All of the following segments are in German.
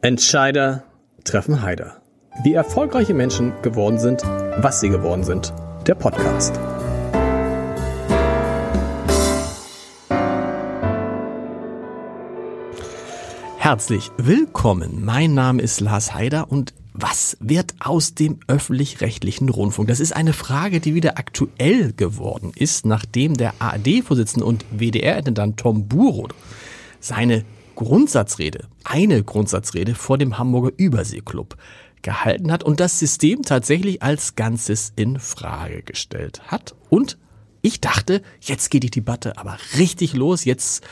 Entscheider treffen Heider. Wie erfolgreiche Menschen geworden sind, was sie geworden sind. Der Podcast. Herzlich willkommen. Mein Name ist Lars Heider und was wird aus dem öffentlich-rechtlichen Rundfunk? Das ist eine Frage, die wieder aktuell geworden ist, nachdem der ARD-Vorsitzende und WDR-Intendant Tom Burow seine Grundsatzrede, eine Grundsatzrede vor dem Hamburger Überseeklub gehalten hat und das System tatsächlich als Ganzes in Frage gestellt hat. Und ich dachte, jetzt geht die Debatte aber richtig los, jetzt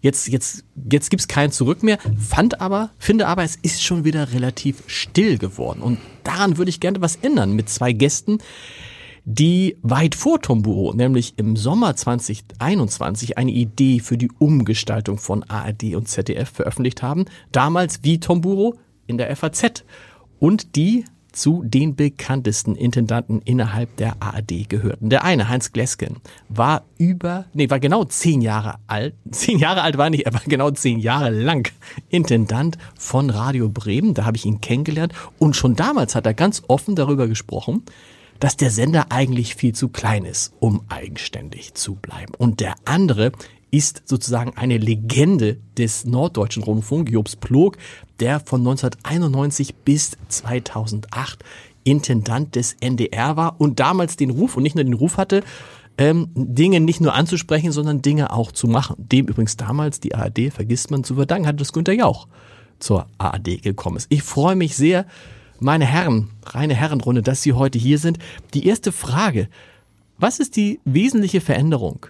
jetzt, jetzt, jetzt gibt's kein Zurück mehr. Fand aber, finde aber, es ist schon wieder relativ still geworden. Und daran würde ich gerne was ändern mit zwei Gästen, die weit vor Tomburo, nämlich im Sommer 2021, eine Idee für die Umgestaltung von ARD und ZDF veröffentlicht haben. Damals wie Tomburo in der FAZ. Und die zu den bekanntesten Intendanten innerhalb der ARD gehörten. Der eine, Heinz Glesken, war über, nee, war genau zehn Jahre alt. Zehn Jahre alt war nicht, er war genau zehn Jahre lang Intendant von Radio Bremen. Da habe ich ihn kennengelernt. Und schon damals hat er ganz offen darüber gesprochen, dass der Sender eigentlich viel zu klein ist, um eigenständig zu bleiben. Und der andere ist sozusagen eine Legende des norddeutschen Rundfunk, Jobs Plog, der von 1991 bis 2008 Intendant des NDR war und damals den Ruf und nicht nur den Ruf hatte, ähm, Dinge nicht nur anzusprechen, sondern Dinge auch zu machen. Dem übrigens damals die ARD, vergisst man zu verdanken, hat das Günter Jauch zur ARD gekommen ist. Ich freue mich sehr, meine Herren, reine Herrenrunde, dass Sie heute hier sind. Die erste Frage, was ist die wesentliche Veränderung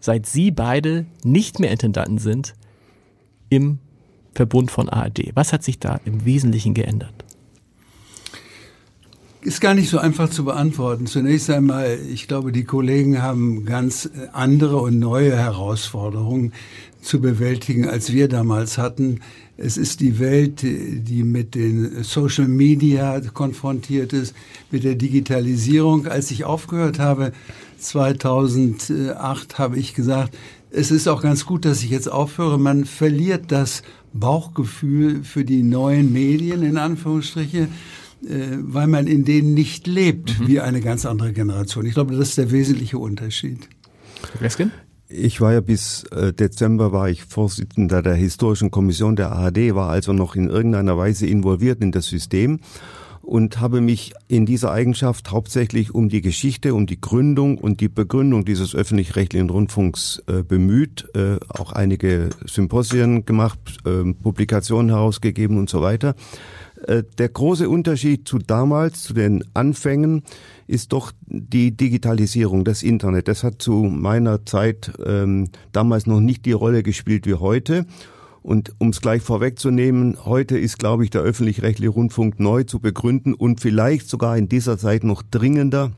seit Sie beide nicht mehr Intendanten sind im Verbund von ARD? Was hat sich da im Wesentlichen geändert? Ist gar nicht so einfach zu beantworten. Zunächst einmal, ich glaube, die Kollegen haben ganz andere und neue Herausforderungen zu bewältigen, als wir damals hatten. Es ist die Welt, die mit den Social Media konfrontiert ist, mit der Digitalisierung. Als ich aufgehört habe, 2008 habe ich gesagt, es ist auch ganz gut, dass ich jetzt aufhöre. Man verliert das Bauchgefühl für die neuen Medien, in Anführungsstriche, äh, weil man in denen nicht lebt, mhm. wie eine ganz andere Generation. Ich glaube, das ist der wesentliche Unterschied. Ich war ja bis äh, Dezember war ich Vorsitzender der historischen Kommission der ARD, war also noch in irgendeiner Weise involviert in das System und habe mich in dieser Eigenschaft hauptsächlich um die Geschichte, um die Gründung und die Begründung dieses öffentlich-rechtlichen Rundfunks äh, bemüht, äh, auch einige Symposien gemacht, äh, Publikationen herausgegeben und so weiter. Äh, der große Unterschied zu damals, zu den Anfängen, ist doch die Digitalisierung, das Internet. Das hat zu meiner Zeit ähm, damals noch nicht die Rolle gespielt wie heute. Und um es gleich vorwegzunehmen, heute ist, glaube ich, der öffentlich-rechtliche Rundfunk neu zu begründen und vielleicht sogar in dieser Zeit noch dringender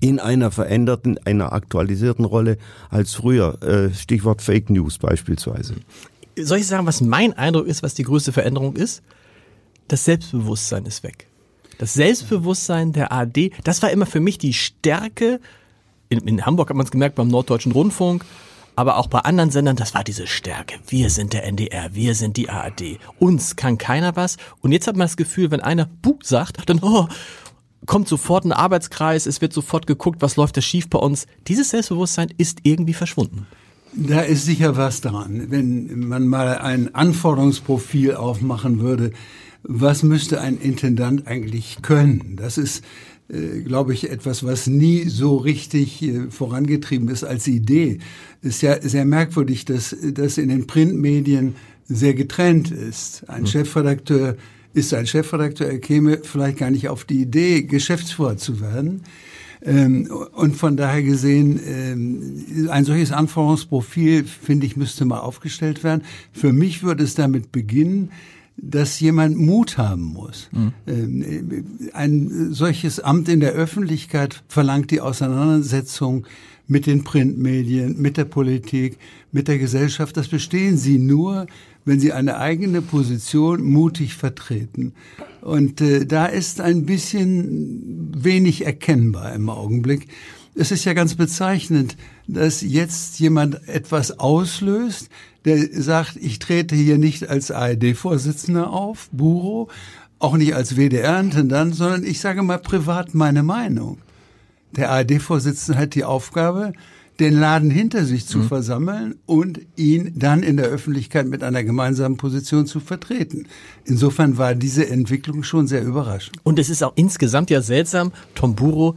in einer veränderten, einer aktualisierten Rolle als früher. Äh, Stichwort Fake News beispielsweise. Soll ich sagen, was mein Eindruck ist, was die größte Veränderung ist? Das Selbstbewusstsein ist weg. Das Selbstbewusstsein der ARD, das war immer für mich die Stärke. In, in Hamburg hat man es gemerkt beim Norddeutschen Rundfunk aber auch bei anderen Sendern, das war diese Stärke. Wir sind der NDR, wir sind die ARD. Uns kann keiner was. Und jetzt hat man das Gefühl, wenn einer Bug sagt, dann oh, kommt sofort ein Arbeitskreis, es wird sofort geguckt, was läuft da schief bei uns. Dieses Selbstbewusstsein ist irgendwie verschwunden. Da ist sicher was dran. Wenn man mal ein Anforderungsprofil aufmachen würde, was müsste ein Intendant eigentlich können? Das ist äh, glaube ich, etwas, was nie so richtig äh, vorangetrieben ist als Idee. Ist ja sehr merkwürdig, dass das in den Printmedien sehr getrennt ist. Ein mhm. Chefredakteur ist ein Chefredakteur, er käme vielleicht gar nicht auf die Idee, Geschäftsführer zu werden. Ähm, und von daher gesehen, ähm, ein solches Anforderungsprofil, finde ich, müsste mal aufgestellt werden. Für mich würde es damit beginnen, dass jemand Mut haben muss. Mhm. Ein solches Amt in der Öffentlichkeit verlangt die Auseinandersetzung mit den Printmedien, mit der Politik, mit der Gesellschaft. Das bestehen sie nur, wenn sie eine eigene Position mutig vertreten. Und äh, da ist ein bisschen wenig erkennbar im Augenblick. Es ist ja ganz bezeichnend, dass jetzt jemand etwas auslöst, der sagt, ich trete hier nicht als ARD-Vorsitzender auf, Buro, auch nicht als WDR-Intendant, sondern ich sage mal privat meine Meinung. Der ARD-Vorsitzende hat die Aufgabe, den Laden hinter sich zu mhm. versammeln und ihn dann in der Öffentlichkeit mit einer gemeinsamen Position zu vertreten. Insofern war diese Entwicklung schon sehr überraschend. Und es ist auch insgesamt ja seltsam, Tom Buro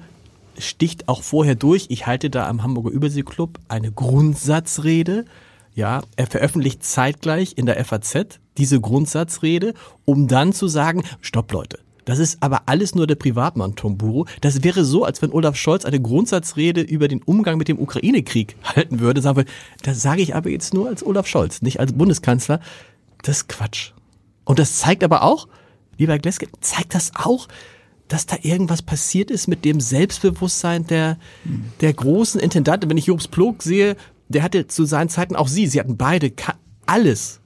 sticht auch vorher durch. Ich halte da am Hamburger Überseeklub eine Grundsatzrede. Ja, er veröffentlicht zeitgleich in der FAZ diese Grundsatzrede, um dann zu sagen, stopp Leute, das ist aber alles nur der Privatmann Tom Buro. Das wäre so, als wenn Olaf Scholz eine Grundsatzrede über den Umgang mit dem Ukraine-Krieg halten würde. Sagen wir, das sage ich aber jetzt nur als Olaf Scholz, nicht als Bundeskanzler. Das ist Quatsch. Und das zeigt aber auch, lieber Gleske, zeigt das auch, dass da irgendwas passiert ist mit dem Selbstbewusstsein der, der großen Intendanten. Wenn ich Jobs Plog sehe, der hatte zu seinen Zeiten auch sie, sie hatten beide alles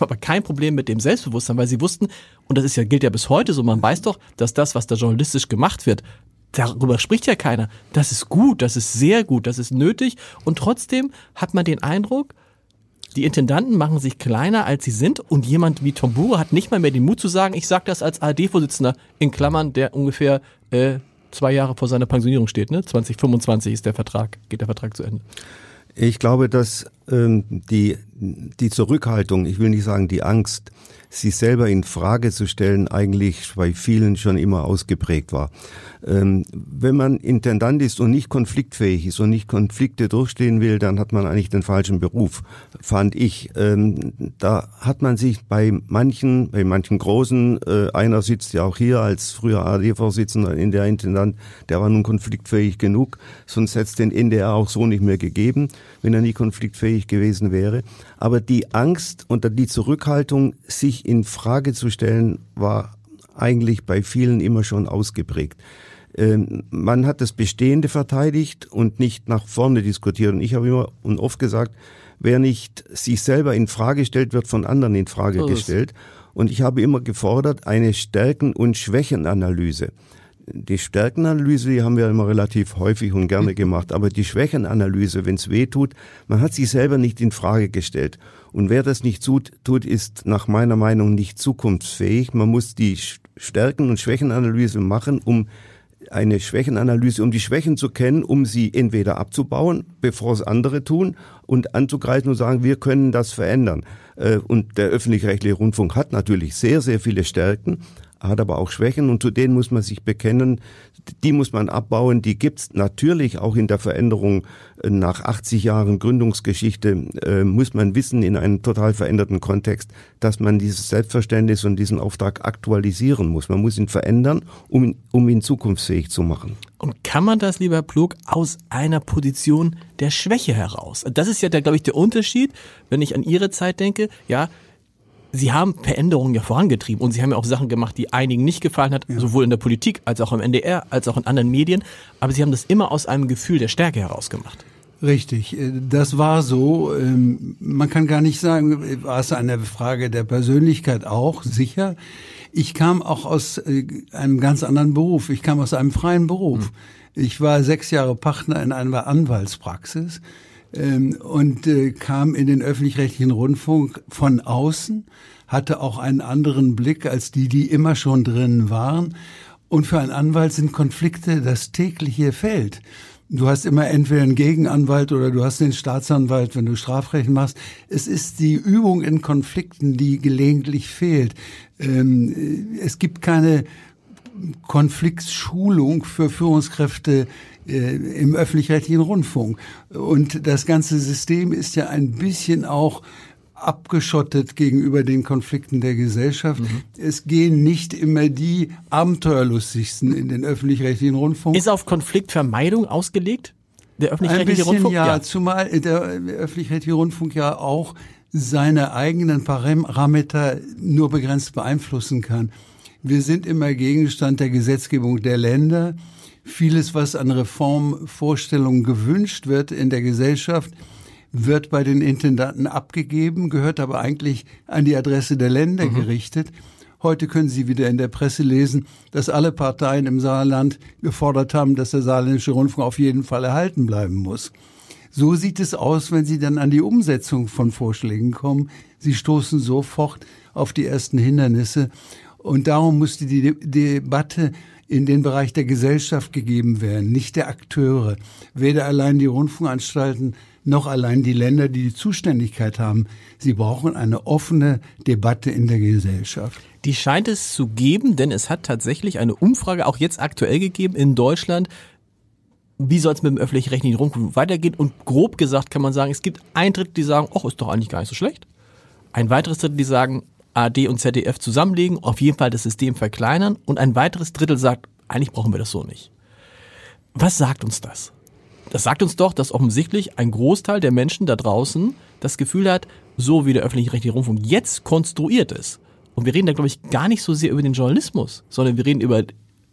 aber kein Problem mit dem Selbstbewusstsein, weil sie wussten, und das ist ja, gilt ja bis heute so, man weiß doch, dass das, was da journalistisch gemacht wird, darüber spricht ja keiner. Das ist gut, das ist sehr gut, das ist nötig. Und trotzdem hat man den Eindruck, die Intendanten machen sich kleiner, als sie sind. Und jemand wie Tom Bure hat nicht mal mehr den Mut zu sagen, ich sage das als ARD-Vorsitzender, in Klammern, der ungefähr äh, zwei Jahre vor seiner Pensionierung steht. Ne? 2025 ist der Vertrag, geht der Vertrag zu Ende. Ich glaube, dass ähm, die, die Zurückhaltung, ich will nicht sagen die Angst, sich selber in Frage zu stellen, eigentlich bei vielen schon immer ausgeprägt war. Ähm, wenn man Intendant ist und nicht konfliktfähig ist und nicht Konflikte durchstehen will, dann hat man eigentlich den falschen Beruf, fand ich. Ähm, da hat man sich bei manchen, bei manchen Großen, äh, einer sitzt ja auch hier als früher AD-Vorsitzender in der Intendant, der war nun konfliktfähig genug, sonst hätte es den NDR auch so nicht mehr gegeben, wenn er nie konfliktfähig gewesen wäre. Aber die Angst und die Zurückhaltung, sich in Frage zu stellen, war eigentlich bei vielen immer schon ausgeprägt. Ähm, man hat das Bestehende verteidigt und nicht nach vorne diskutiert. Und ich habe immer und oft gesagt, wer nicht sich selber in Frage stellt, wird von anderen in Frage so gestellt. Und ich habe immer gefordert, eine Stärken- und Schwächenanalyse. Die Stärkenanalyse, die haben wir immer relativ häufig und gerne hm. gemacht, aber die Schwächenanalyse, wenn es weh tut, man hat sich selber nicht in Frage gestellt. Und wer das nicht tut, tut, ist nach meiner Meinung nicht zukunftsfähig. Man muss die Stärken- und Schwächenanalyse machen, um eine Schwächenanalyse, um die Schwächen zu kennen, um sie entweder abzubauen, bevor es andere tun, und anzugreifen und sagen, wir können das verändern. Äh, und der öffentlich-rechtliche Rundfunk hat natürlich sehr, sehr viele Stärken, hat aber auch Schwächen und zu denen muss man sich bekennen. Die muss man abbauen. Die gibt's natürlich auch in der Veränderung nach 80 Jahren Gründungsgeschichte. Äh, muss man wissen in einem total veränderten Kontext, dass man dieses Selbstverständnis und diesen Auftrag aktualisieren muss. Man muss ihn verändern, um, um ihn zukunftsfähig zu machen. Und kann man das, lieber Plug, aus einer Position der Schwäche heraus? Das ist ja, glaube ich, der Unterschied, wenn ich an Ihre Zeit denke. Ja, Sie haben Veränderungen ja vorangetrieben und Sie haben ja auch Sachen gemacht, die einigen nicht gefallen hat, ja. sowohl in der Politik als auch im NDR, als auch in anderen Medien. Aber Sie haben das immer aus einem Gefühl der Stärke heraus gemacht. Richtig, äh, das war so. Ähm, man kann gar nicht sagen, war es eine Frage der Persönlichkeit auch, sicher. Ich kam auch aus äh, einem ganz anderen Beruf. Ich kam aus einem freien Beruf. Hm. Ich war sechs Jahre Partner in einer Anwaltspraxis ähm, und äh, kam in den öffentlich-rechtlichen Rundfunk von außen, hatte auch einen anderen Blick als die, die immer schon drin waren. Und für einen Anwalt sind Konflikte das tägliche Feld. Du hast immer entweder einen Gegenanwalt oder du hast den Staatsanwalt, wenn du Strafrecht machst. Es ist die Übung in Konflikten, die gelegentlich fehlt. Ähm, es gibt keine Konfliktschulung für Führungskräfte äh, im öffentlich-rechtlichen Rundfunk. Und das ganze System ist ja ein bisschen auch abgeschottet gegenüber den Konflikten der Gesellschaft. Mhm. Es gehen nicht immer die Abenteuerlustigsten in den öffentlich-rechtlichen Rundfunk. Ist auf Konfliktvermeidung ausgelegt? Der öffentlich-rechtliche Rundfunk? Ja, ja, zumal der öffentlich-rechtliche Rundfunk ja auch seine eigenen Parameter nur begrenzt beeinflussen kann. Wir sind immer Gegenstand der Gesetzgebung der Länder. Vieles, was an Reformvorstellungen gewünscht wird in der Gesellschaft, wird bei den Intendanten abgegeben, gehört aber eigentlich an die Adresse der Länder mhm. gerichtet. Heute können Sie wieder in der Presse lesen, dass alle Parteien im Saarland gefordert haben, dass der saarländische Rundfunk auf jeden Fall erhalten bleiben muss. So sieht es aus, wenn Sie dann an die Umsetzung von Vorschlägen kommen. Sie stoßen sofort auf die ersten Hindernisse. Und darum musste die De Debatte in den Bereich der Gesellschaft gegeben werden, nicht der Akteure. Weder allein die Rundfunkanstalten noch allein die Länder, die die Zuständigkeit haben. Sie brauchen eine offene Debatte in der Gesellschaft. Die scheint es zu geben, denn es hat tatsächlich eine Umfrage auch jetzt aktuell gegeben in Deutschland. Wie soll es mit dem öffentlich-rechtlichen Rundfunk weitergehen? Und grob gesagt kann man sagen, es gibt ein Drittel, die sagen, ach, ist doch eigentlich gar nicht so schlecht. Ein weiteres Drittel, die sagen, AD und ZDF zusammenlegen, auf jeden Fall das System verkleinern. Und ein weiteres Drittel sagt, eigentlich brauchen wir das so nicht. Was sagt uns das? Das sagt uns doch, dass offensichtlich ein Großteil der Menschen da draußen das Gefühl hat, so wie der öffentlich-rechtliche Rundfunk jetzt konstruiert ist. Und wir reden da, glaube ich, gar nicht so sehr über den Journalismus, sondern wir reden über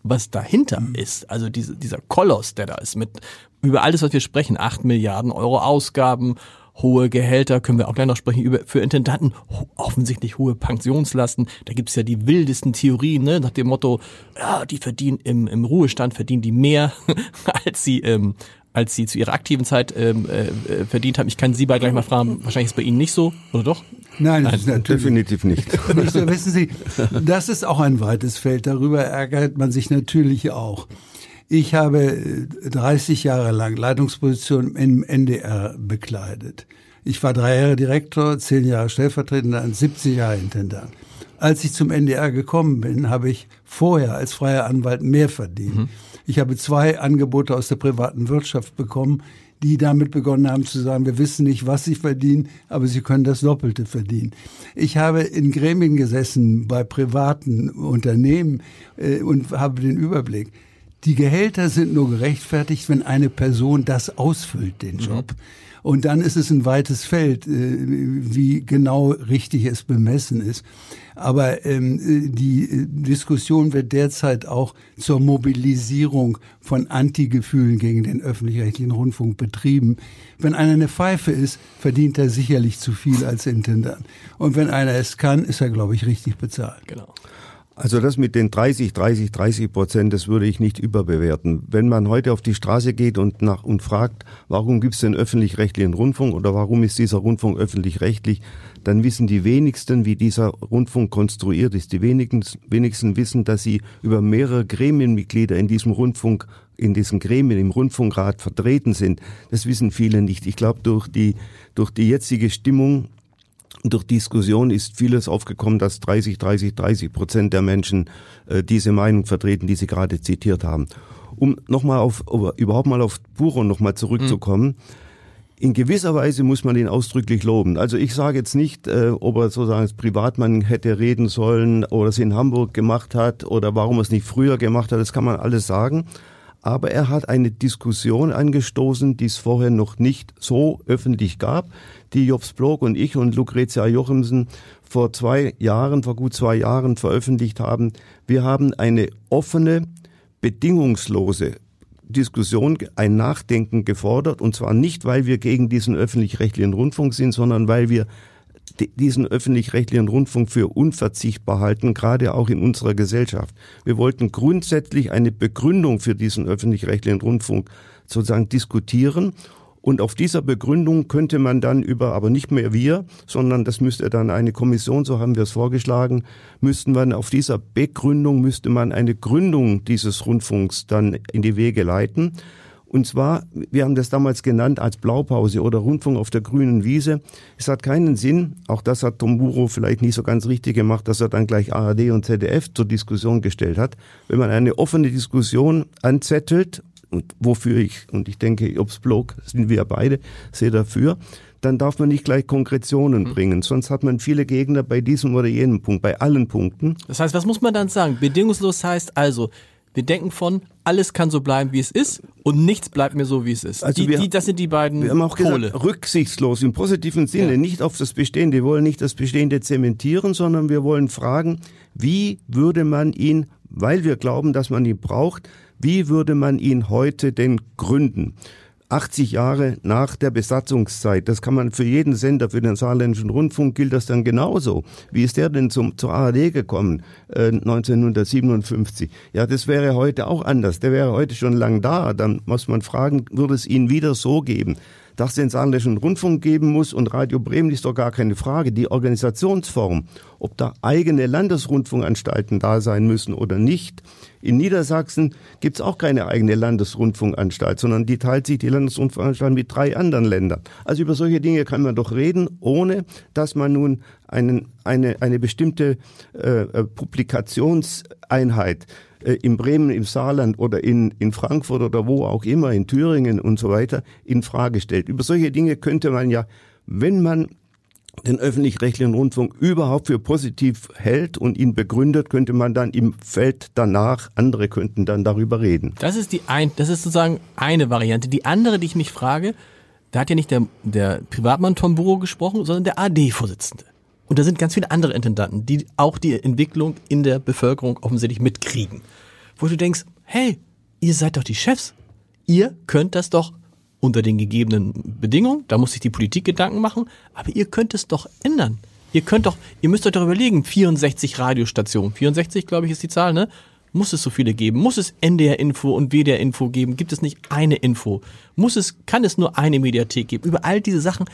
was dahinter mhm. ist. Also diese, dieser Koloss, der da ist, mit über alles, was wir sprechen, acht Milliarden Euro Ausgaben, hohe Gehälter, können wir auch gleich noch sprechen, über für Intendanten offensichtlich hohe Pensionslasten. Da gibt's ja die wildesten Theorien, ne, nach dem Motto, ja, die verdienen im, im Ruhestand, verdienen die mehr, als sie ähm, als sie zu ihrer aktiven Zeit ähm, äh, verdient haben. Ich kann Sie beide gleich mal fragen, wahrscheinlich ist es bei Ihnen nicht so, oder doch? Nein, das Nein, ist natürlich definitiv nicht. nicht so. Wissen Sie, das ist auch ein weites Feld. Darüber ärgert man sich natürlich auch. Ich habe 30 Jahre lang Leitungsposition im NDR bekleidet. Ich war drei Jahre Direktor, zehn Jahre Stellvertretender und 70 Jahre Intendant. Als ich zum NDR gekommen bin, habe ich vorher als freier Anwalt mehr verdient. Mhm. Ich habe zwei Angebote aus der privaten Wirtschaft bekommen, die damit begonnen haben zu sagen, wir wissen nicht, was sie verdienen, aber sie können das Doppelte verdienen. Ich habe in Gremien gesessen bei privaten Unternehmen äh, und habe den Überblick. Die Gehälter sind nur gerechtfertigt, wenn eine Person das ausfüllt, den mhm. Job. Mhm. Und dann ist es ein weites Feld, äh, wie genau richtig es bemessen ist. Aber ähm, die äh, Diskussion wird derzeit auch zur Mobilisierung von Antigefühlen gegen den öffentlich-rechtlichen Rundfunk betrieben. Wenn einer eine Pfeife ist, verdient er sicherlich zu viel als Intendant. Und wenn einer es kann, ist er, glaube ich, richtig bezahlt. Genau. Also das mit den 30, 30, 30 Prozent, das würde ich nicht überbewerten. Wenn man heute auf die Straße geht und nach und fragt, warum gibt es den öffentlich-rechtlichen Rundfunk oder warum ist dieser Rundfunk öffentlich-rechtlich, dann wissen die wenigsten, wie dieser Rundfunk konstruiert ist. Die wenigsten, wissen, dass sie über mehrere Gremienmitglieder in diesem Rundfunk in diesen Gremien im Rundfunkrat vertreten sind. Das wissen viele nicht. Ich glaube, durch die, durch die jetzige Stimmung durch Diskussion ist vieles aufgekommen, dass 30, 30, 30 Prozent der Menschen äh, diese Meinung vertreten, die Sie gerade zitiert haben. Um nochmal auf, überhaupt mal auf Buro nochmal zurückzukommen. Mhm. In gewisser Weise muss man ihn ausdrücklich loben. Also ich sage jetzt nicht, äh, ob er sozusagen als Privatmann hätte reden sollen oder es in Hamburg gemacht hat oder warum er es nicht früher gemacht hat. Das kann man alles sagen aber er hat eine Diskussion angestoßen, die es vorher noch nicht so öffentlich gab, die Jobs Blog und ich und Lucrezia Jochimsen vor zwei Jahren, vor gut zwei Jahren veröffentlicht haben. Wir haben eine offene, bedingungslose Diskussion, ein Nachdenken gefordert, und zwar nicht, weil wir gegen diesen öffentlich-rechtlichen Rundfunk sind, sondern weil wir diesen öffentlich-rechtlichen Rundfunk für unverzichtbar halten, gerade auch in unserer Gesellschaft. Wir wollten grundsätzlich eine Begründung für diesen öffentlich-rechtlichen Rundfunk sozusagen diskutieren und auf dieser Begründung könnte man dann über, aber nicht mehr wir, sondern das müsste dann eine Kommission, so haben wir es vorgeschlagen, müssten man auf dieser Begründung müsste man eine Gründung dieses Rundfunks dann in die Wege leiten. Und zwar, wir haben das damals genannt als Blaupause oder Rundfunk auf der grünen Wiese. Es hat keinen Sinn, auch das hat Tom Buro vielleicht nicht so ganz richtig gemacht, dass er dann gleich ARD und ZDF zur Diskussion gestellt hat. Wenn man eine offene Diskussion anzettelt, und wofür ich, und ich denke, Jobs Blog sind wir beide sehr dafür, dann darf man nicht gleich Konkretionen mhm. bringen. Sonst hat man viele Gegner bei diesem oder jenem Punkt, bei allen Punkten. Das heißt, was muss man dann sagen? Bedingungslos heißt also, wir denken von, alles kann so bleiben, wie es ist und nichts bleibt mir so, wie es ist. Also die, wir, die, das sind die beiden wir haben auch Pole. Gesagt, rücksichtslos im positiven Sinne, ja. nicht auf das Bestehende. Wir wollen nicht das Bestehende zementieren, sondern wir wollen fragen, wie würde man ihn, weil wir glauben, dass man ihn braucht, wie würde man ihn heute denn gründen? 80 Jahre nach der Besatzungszeit. Das kann man für jeden Sender, für den saarländischen Rundfunk gilt das dann genauso. Wie ist der denn zum, zur ARD gekommen, äh, 1957? Ja, das wäre heute auch anders. Der wäre heute schon lang da. Dann muss man fragen, würde es ihn wieder so geben? Dass es den Saarländischen Rundfunk geben muss und Radio Bremen ist doch gar keine Frage. Die Organisationsform, ob da eigene Landesrundfunkanstalten da sein müssen oder nicht. In Niedersachsen gibt es auch keine eigene Landesrundfunkanstalt, sondern die teilt sich die Landesrundfunkanstalt mit drei anderen Ländern. Also über solche Dinge kann man doch reden, ohne dass man nun einen, eine, eine bestimmte äh, äh Publikationseinheit äh, in Bremen, im Saarland oder in, in Frankfurt oder wo auch immer, in Thüringen und so weiter, in Frage stellt. Über solche Dinge könnte man ja, wenn man den öffentlich-rechtlichen Rundfunk überhaupt für positiv hält und ihn begründet, könnte man dann im Feld danach, andere könnten dann darüber reden. Das ist die ein, das ist sozusagen eine Variante. Die andere, die ich mich frage, da hat ja nicht der, der Privatmann Tom Burrow gesprochen, sondern der AD-Vorsitzende. Und da sind ganz viele andere Intendanten, die auch die Entwicklung in der Bevölkerung offensichtlich mitkriegen. Wo du denkst, hey, ihr seid doch die Chefs. Ihr könnt das doch unter den gegebenen Bedingungen, da muss sich die Politik Gedanken machen, aber ihr könnt es doch ändern. Ihr könnt doch, ihr müsst euch doch überlegen, 64 Radiostationen, 64 glaube ich ist die Zahl, ne? Muss es so viele geben? Muss es NDR-Info und WDR-Info geben? Gibt es nicht eine Info? Muss es, kann es nur eine Mediathek geben? Über all diese Sachen,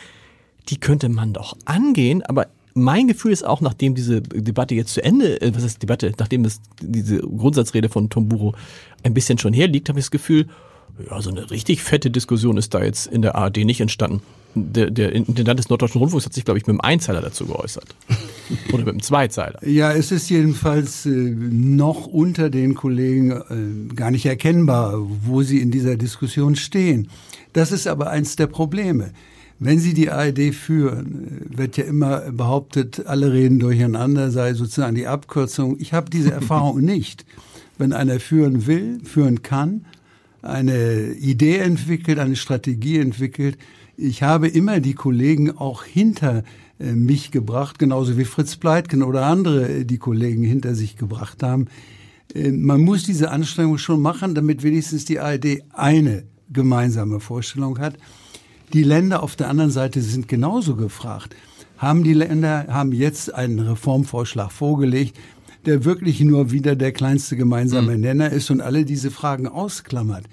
die könnte man doch angehen, aber mein Gefühl ist auch, nachdem diese Debatte jetzt zu Ende, äh, was ist Debatte, nachdem es diese Grundsatzrede von Tom Buro ein bisschen schon herliegt, habe ich das Gefühl, ja, so eine richtig fette Diskussion ist da jetzt in der ARD nicht entstanden. Der, der Intendant des Norddeutschen Rundfunks hat sich, glaube ich, mit einem Einzeiler dazu geäußert. Oder mit einem Zweizeiler. Ja, es ist jedenfalls äh, noch unter den Kollegen äh, gar nicht erkennbar, wo sie in dieser Diskussion stehen. Das ist aber eins der Probleme. Wenn Sie die ARD führen, wird ja immer behauptet, alle reden durcheinander, sei sozusagen die Abkürzung. Ich habe diese Erfahrung nicht. Wenn einer führen will, führen kann, eine Idee entwickelt, eine Strategie entwickelt, ich habe immer die Kollegen auch hinter äh, mich gebracht, genauso wie Fritz Pleitgen oder andere äh, die Kollegen hinter sich gebracht haben. Äh, man muss diese Anstrengung schon machen, damit wenigstens die ARD eine gemeinsame Vorstellung hat. Die Länder auf der anderen Seite sind genauso gefragt. Haben die Länder, haben jetzt einen Reformvorschlag vorgelegt, der wirklich nur wieder der kleinste gemeinsame mhm. Nenner ist und alle diese Fragen ausklammert.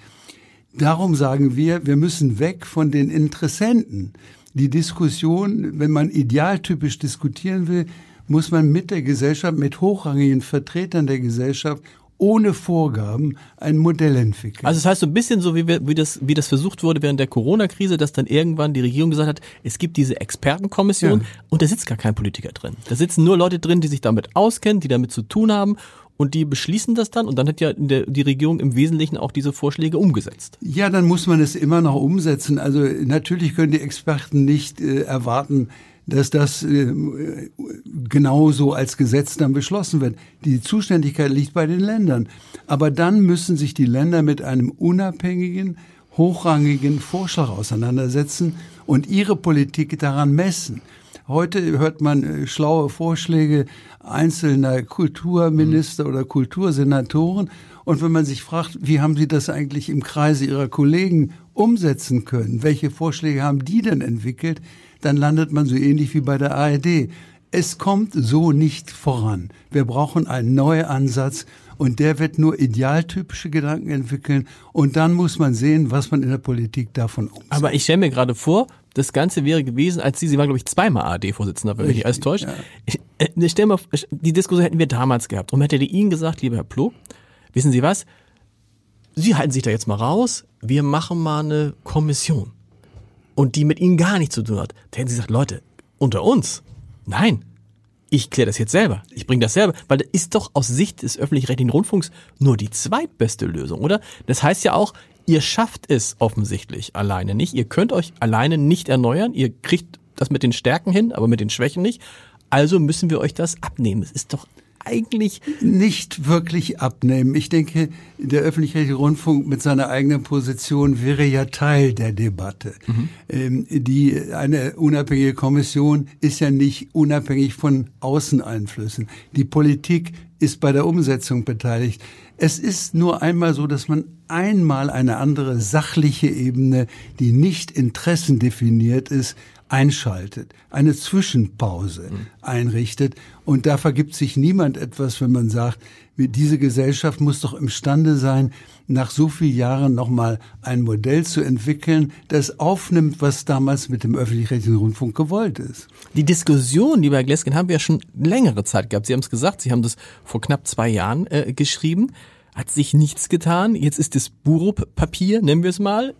Darum sagen wir, wir müssen weg von den Interessenten. Die Diskussion, wenn man idealtypisch diskutieren will, muss man mit der Gesellschaft, mit hochrangigen Vertretern der Gesellschaft ohne Vorgaben ein Modell entwickeln. Also das heißt so ein bisschen so, wie, wir, wie, das, wie das versucht wurde während der Corona-Krise, dass dann irgendwann die Regierung gesagt hat, es gibt diese Expertenkommission ja. und da sitzt gar kein Politiker drin. Da sitzen nur Leute drin, die sich damit auskennen, die damit zu tun haben und die beschließen das dann und dann hat ja die Regierung im Wesentlichen auch diese Vorschläge umgesetzt. Ja, dann muss man es immer noch umsetzen. Also natürlich können die Experten nicht äh, erwarten, dass das äh, genauso als Gesetz dann beschlossen wird. Die Zuständigkeit liegt bei den Ländern. Aber dann müssen sich die Länder mit einem unabhängigen, hochrangigen Vorschlag auseinandersetzen und ihre Politik daran messen. Heute hört man äh, schlaue Vorschläge einzelner Kulturminister oder Kultursenatoren. Und wenn man sich fragt, wie haben sie das eigentlich im Kreise ihrer Kollegen umsetzen können? Welche Vorschläge haben die denn entwickelt? Dann landet man so ähnlich wie bei der ARD. Es kommt so nicht voran. Wir brauchen einen neuen Ansatz und der wird nur idealtypische Gedanken entwickeln und dann muss man sehen, was man in der Politik davon umsetzt. Aber ich stelle mir gerade vor, das Ganze wäre gewesen, als Sie, Sie waren glaube ich zweimal ARD-Vorsitzender, wenn mich nicht alles täuscht. Ja. Ich, äh, ich stell mal, die Diskussion hätten wir damals gehabt. Und hätte Ihnen gesagt, lieber Herr Ploh, wissen Sie was? Sie halten sich da jetzt mal raus. Wir machen mal eine Kommission und die mit ihnen gar nichts zu tun hat, da hätten sie gesagt, Leute, unter uns, nein, ich kläre das jetzt selber. Ich bringe das selber, weil das ist doch aus Sicht des öffentlich-rechtlichen Rundfunks nur die zweitbeste Lösung, oder? Das heißt ja auch, ihr schafft es offensichtlich alleine nicht. Ihr könnt euch alleine nicht erneuern. Ihr kriegt das mit den Stärken hin, aber mit den Schwächen nicht. Also müssen wir euch das abnehmen. Es ist doch eigentlich nicht wirklich abnehmen. Ich denke, der öffentlich-rechtliche Rundfunk mit seiner eigenen Position wäre ja Teil der Debatte. Mhm. Ähm, die, eine unabhängige Kommission ist ja nicht unabhängig von Außeneinflüssen. Die Politik ist bei der Umsetzung beteiligt. Es ist nur einmal so, dass man einmal eine andere sachliche Ebene, die nicht interessendefiniert ist, einschaltet, eine Zwischenpause mhm. einrichtet. Und da vergibt sich niemand etwas, wenn man sagt, diese Gesellschaft muss doch imstande sein, nach so vielen Jahren nochmal ein Modell zu entwickeln, das aufnimmt, was damals mit dem öffentlich-rechtlichen Rundfunk gewollt ist. Die Diskussion, lieber Herr Gleskin, haben wir ja schon längere Zeit gehabt. Sie haben es gesagt, Sie haben das vor knapp zwei Jahren äh, geschrieben. Hat sich nichts getan. Jetzt ist das Buro-Papier, nennen wir es mal.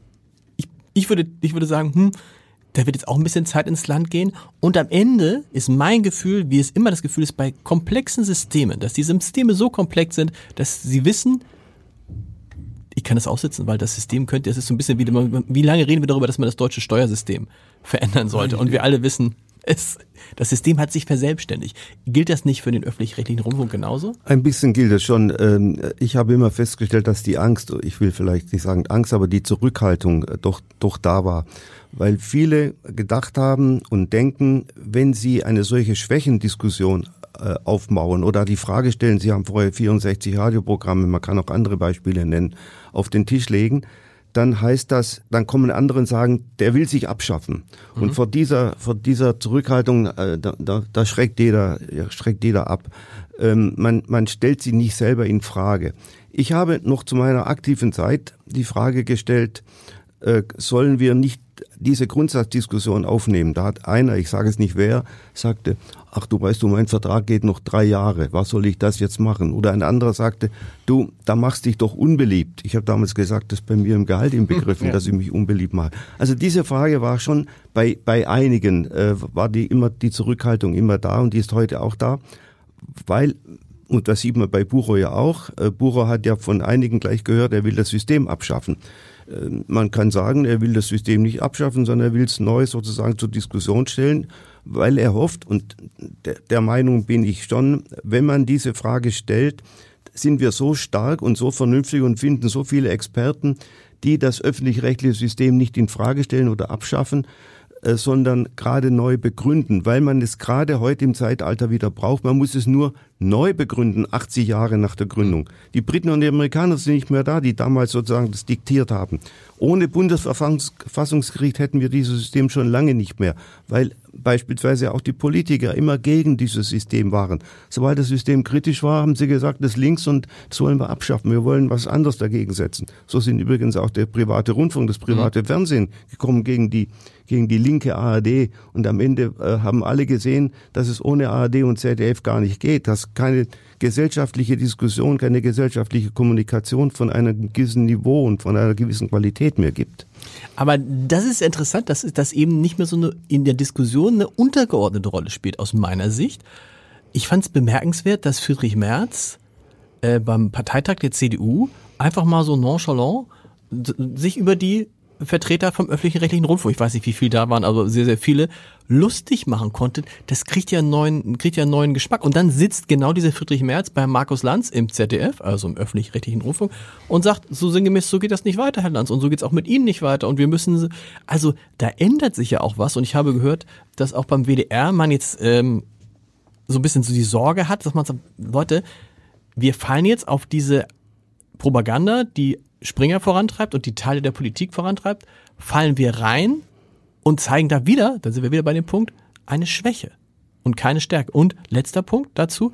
Ich, ich, würde, ich würde sagen, hm, da wird jetzt auch ein bisschen Zeit ins Land gehen. Und am Ende ist mein Gefühl, wie es immer das Gefühl ist bei komplexen Systemen, dass diese Systeme so komplex sind, dass sie wissen, ich kann das aussitzen, weil das System könnte, es ist so ein bisschen wie, wie lange reden wir darüber, dass man das deutsche Steuersystem verändern sollte. Und wir alle wissen, es, das System hat sich verselbstständigt. Gilt das nicht für den öffentlich-rechtlichen Rundfunk genauso? Ein bisschen gilt es schon. Ähm, ich habe immer festgestellt, dass die Angst, ich will vielleicht nicht sagen Angst, aber die Zurückhaltung äh, doch, doch da war weil viele gedacht haben und denken, wenn sie eine solche Schwächendiskussion äh, aufmauern oder die Frage stellen, Sie haben vorher 64 Radioprogramme, man kann auch andere Beispiele nennen, auf den Tisch legen, dann heißt das, dann kommen andere und sagen, der will sich abschaffen. Mhm. Und vor dieser, vor dieser Zurückhaltung, äh, da, da, da schreckt jeder, schreckt jeder ab. Ähm, man, man stellt sie nicht selber in Frage. Ich habe noch zu meiner aktiven Zeit die Frage gestellt, äh, sollen wir nicht diese Grundsatzdiskussion aufnehmen. Da hat einer, ich sage es nicht wer, sagte, ach du weißt du, mein Vertrag geht noch drei Jahre, was soll ich das jetzt machen? Oder ein anderer sagte, du, da machst dich doch unbeliebt. Ich habe damals gesagt, das ist bei mir im Gehalt inbegriffen, ja. dass ich mich unbeliebt mache. Also diese Frage war schon bei, bei einigen, äh, war die immer die Zurückhaltung immer da und die ist heute auch da, weil und das sieht man bei Bucho ja auch. Äh, Bucho hat ja von einigen gleich gehört, er will das System abschaffen. Ähm, man kann sagen, er will das System nicht abschaffen, sondern er will es neu sozusagen zur Diskussion stellen, weil er hofft, und der, der Meinung bin ich schon, wenn man diese Frage stellt, sind wir so stark und so vernünftig und finden so viele Experten, die das öffentlich-rechtliche System nicht in Frage stellen oder abschaffen, äh, sondern gerade neu begründen, weil man es gerade heute im Zeitalter wieder braucht. Man muss es nur neu begründen, 80 Jahre nach der Gründung. Die Briten und die Amerikaner sind nicht mehr da, die damals sozusagen das diktiert haben. Ohne Bundesverfassungsgericht hätten wir dieses System schon lange nicht mehr, weil beispielsweise auch die Politiker immer gegen dieses System waren. Sobald das System kritisch war, haben sie gesagt, das links und das wollen wir abschaffen. Wir wollen was anderes dagegen setzen. So sind übrigens auch der private Rundfunk, das private mhm. Fernsehen gekommen gegen die gegen die linke ARD und am Ende äh, haben alle gesehen, dass es ohne ARD und ZDF gar nicht geht, dass keine gesellschaftliche Diskussion, keine gesellschaftliche Kommunikation von einem gewissen Niveau und von einer gewissen Qualität mehr gibt. Aber das ist interessant, dass das eben nicht mehr so eine, in der Diskussion eine untergeordnete Rolle spielt, aus meiner Sicht. Ich fand es bemerkenswert, dass Friedrich Merz äh, beim Parteitag der CDU einfach mal so nonchalant sich über die Vertreter vom öffentlichen rechtlichen Rundfunk, ich weiß nicht, wie viele da waren, aber sehr, sehr viele, lustig machen konnte, das kriegt ja einen neuen, kriegt ja einen neuen Geschmack. Und dann sitzt genau dieser Friedrich Merz bei Markus Lanz im ZDF, also im öffentlich-rechtlichen Rundfunk, und sagt, so sinngemäß, so geht das nicht weiter, Herr Lanz, und so geht's auch mit Ihnen nicht weiter. Und wir müssen, also da ändert sich ja auch was. Und ich habe gehört, dass auch beim WDR man jetzt ähm, so ein bisschen so die Sorge hat, dass man sagt, Leute, wir fallen jetzt auf diese Propaganda, die Springer vorantreibt und die Teile der Politik vorantreibt, fallen wir rein und zeigen da wieder, da sind wir wieder bei dem Punkt, eine Schwäche und keine Stärke. Und letzter Punkt dazu,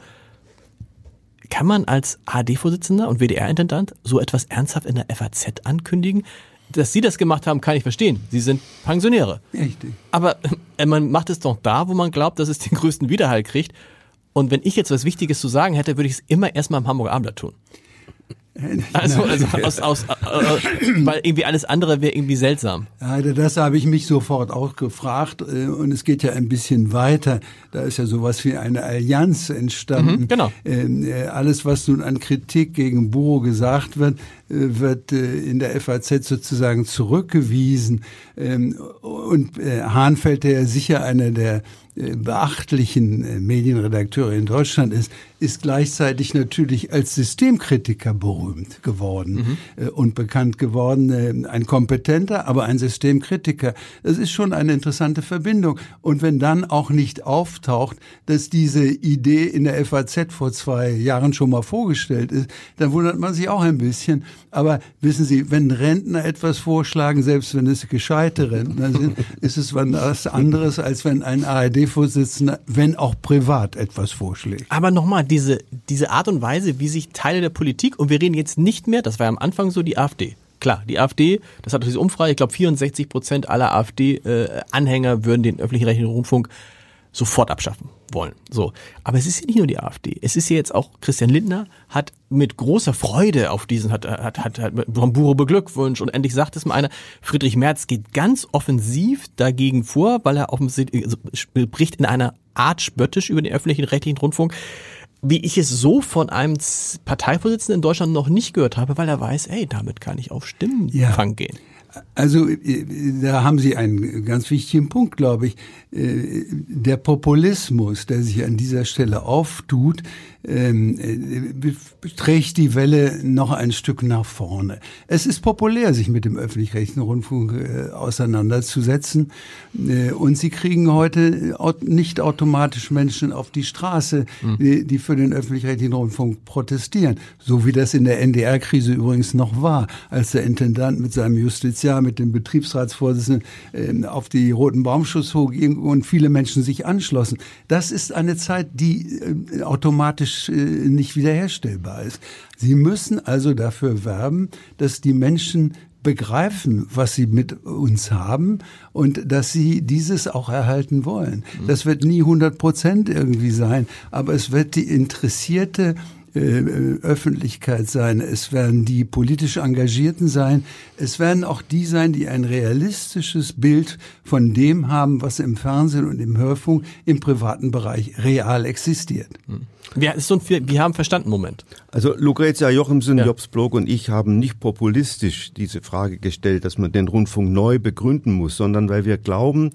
kann man als AD-Vorsitzender und WDR-Intendant so etwas ernsthaft in der FAZ ankündigen? Dass Sie das gemacht haben, kann ich verstehen. Sie sind Pensionäre. Richtig. Aber äh, man macht es doch da, wo man glaubt, dass es den größten Widerhall kriegt. Und wenn ich jetzt was Wichtiges zu sagen hätte, würde ich es immer erstmal im Hamburger Abendblatt tun. Also, also aus, aus, äh, weil irgendwie alles andere wäre irgendwie seltsam. Ja, das habe ich mich sofort auch gefragt äh, und es geht ja ein bisschen weiter. Da ist ja sowas wie eine Allianz entstanden. Mhm, genau. Ähm, äh, alles, was nun an Kritik gegen Buro gesagt wird, wird äh, in der FAZ sozusagen zurückgewiesen. Ähm, und Hahn fällt ja sicher einer der beachtlichen Medienredakteure in Deutschland ist, ist gleichzeitig natürlich als Systemkritiker berühmt geworden mhm. und bekannt geworden. Ein kompetenter, aber ein Systemkritiker. Das ist schon eine interessante Verbindung. Und wenn dann auch nicht auftaucht, dass diese Idee in der FAZ vor zwei Jahren schon mal vorgestellt ist, dann wundert man sich auch ein bisschen. Aber wissen Sie, wenn Rentner etwas vorschlagen, selbst wenn es gescheite Rentner sind, ist es was anderes, als wenn ein ARD-Vorsitzender, wenn auch privat, etwas vorschlägt. Aber nochmal, diese, diese Art und Weise, wie sich Teile der Politik, und wir reden jetzt nicht mehr, das war ja am Anfang so die AfD, Klar, die AfD, das hat diese Umfrage, ich glaube 64 Prozent aller AfD-Anhänger äh, würden den öffentlich-rechtlichen Rundfunk sofort abschaffen wollen. So. Aber es ist ja nicht nur die AfD. Es ist ja jetzt auch Christian Lindner hat mit großer Freude auf diesen, hat, hat, hat, hat von Buro beglückwünscht und endlich sagt es mal einer, Friedrich Merz geht ganz offensiv dagegen vor, weil er offensichtlich also, spricht in einer Art spöttisch über den öffentlichen rechtlichen Rundfunk wie ich es so von einem Parteivorsitzenden in Deutschland noch nicht gehört habe, weil er weiß, ey, damit kann ich auf Stimmenfang ja. gehen. Also äh, da haben Sie einen ganz wichtigen Punkt, glaube ich. Äh, der Populismus, der sich an dieser Stelle auftut, ähm, äh, trägt die Welle noch ein Stück nach vorne. Es ist populär, sich mit dem öffentlich-rechtlichen Rundfunk äh, auseinanderzusetzen. Äh, und Sie kriegen heute nicht automatisch Menschen auf die Straße, mhm. die, die, für den öffentlich-rechtlichen Rundfunk protestieren. So wie das in der NDR-Krise übrigens noch war, als der Intendant mit seinem Justiziar, mit dem Betriebsratsvorsitzenden äh, auf die Roten Baumschuss hochging und viele Menschen sich anschlossen. Das ist eine Zeit, die äh, automatisch politisch äh, nicht wiederherstellbar ist. Sie müssen also dafür werben, dass die Menschen begreifen, was sie mit uns haben und dass sie dieses auch erhalten wollen. Mhm. Das wird nie 100 Prozent irgendwie sein, aber es wird die interessierte Öffentlichkeit sein, es werden die politisch Engagierten sein, es werden auch die sein, die ein realistisches Bild von dem haben, was im Fernsehen und im Hörfunk im privaten Bereich real existiert. Hm. Wir, ist so ein, wir haben verstanden, Moment. Also Lucrezia Jochimsen, ja. Jobs Blog und ich haben nicht populistisch diese Frage gestellt, dass man den Rundfunk neu begründen muss, sondern weil wir glauben,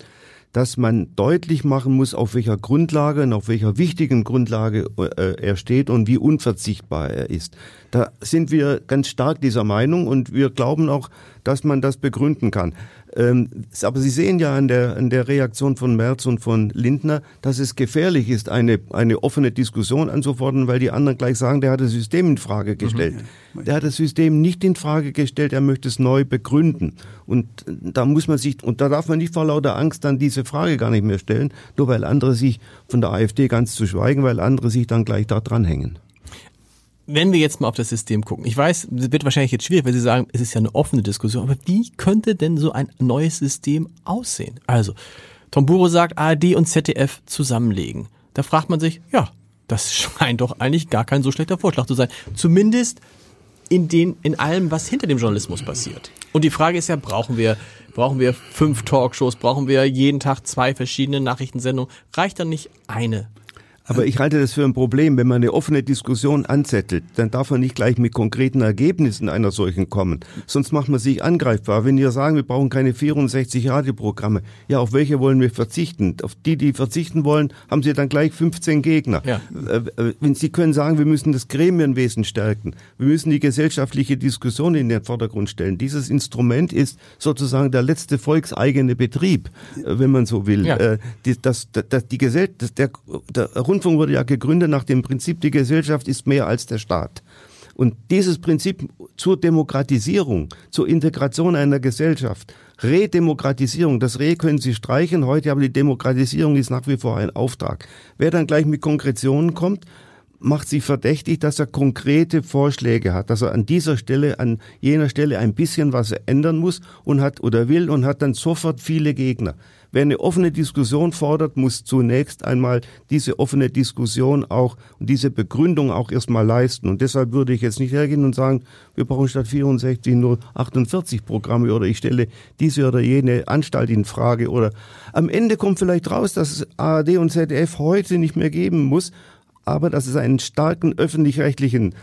dass man deutlich machen muss, auf welcher Grundlage und auf welcher wichtigen Grundlage äh, er steht und wie unverzichtbar er ist. Da sind wir ganz stark dieser Meinung und wir glauben auch, dass man das begründen kann. Ähm, aber Sie sehen ja an der, an der Reaktion von Merz und von Lindner, dass es gefährlich ist, eine, eine offene Diskussion anzufordern, weil die anderen gleich sagen, der hat das System in Frage mhm. gestellt. Der hat das System nicht in Frage gestellt, er möchte es neu begründen. Und da muss man sich, und da darf man nicht vor lauter Angst dann diese Frage gar nicht mehr stellen, nur weil andere sich von der AfD ganz zu schweigen, weil andere sich dann gleich da dranhängen wenn wir jetzt mal auf das System gucken, ich weiß, es wird wahrscheinlich jetzt schwierig, weil Sie sagen, es ist ja eine offene Diskussion, aber wie könnte denn so ein neues System aussehen? Also, Tom Buro sagt, ARD und ZDF zusammenlegen. Da fragt man sich, ja, das scheint doch eigentlich gar kein so schlechter Vorschlag zu sein. Zumindest in den, in allem, was hinter dem Journalismus passiert. Und die Frage ist ja, brauchen wir, brauchen wir fünf Talkshows, brauchen wir jeden Tag zwei verschiedene Nachrichtensendungen? Reicht dann nicht eine aber ich halte das für ein Problem, wenn man eine offene Diskussion anzettelt, dann darf man nicht gleich mit konkreten Ergebnissen einer solchen kommen. Sonst macht man sich angreifbar. Wenn wir sagen, wir brauchen keine 64 Radioprogramme, ja, auf welche wollen wir verzichten? Auf die, die verzichten wollen, haben sie dann gleich 15 Gegner. Ja. Äh, äh, wenn Sie können sagen, wir müssen das Gremienwesen stärken, wir müssen die gesellschaftliche Diskussion in den Vordergrund stellen. Dieses Instrument ist sozusagen der letzte volkseigene Betrieb, äh, wenn man so will. Ja. Die, das, das, die Gesell das, der, der Rundfunk wurde ja gegründet nach dem Prinzip, die Gesellschaft ist mehr als der Staat. Und dieses Prinzip zur Demokratisierung, zur Integration einer Gesellschaft, Redemokratisierung, das Re können Sie streichen heute, aber die Demokratisierung ist nach wie vor ein Auftrag. Wer dann gleich mit Konkretionen kommt, macht sich verdächtig, dass er konkrete Vorschläge hat, dass er an dieser Stelle, an jener Stelle ein bisschen was ändern muss und hat oder will und hat dann sofort viele Gegner. Wer eine offene Diskussion fordert, muss zunächst einmal diese offene Diskussion auch und diese Begründung auch erstmal leisten. Und deshalb würde ich jetzt nicht hergehen und sagen, wir brauchen statt 64 nur 48 Programme oder ich stelle diese oder jene Anstalt in Frage oder am Ende kommt vielleicht raus, dass es ARD und ZDF heute nicht mehr geben muss, aber dass es einen starken öffentlich-rechtlichen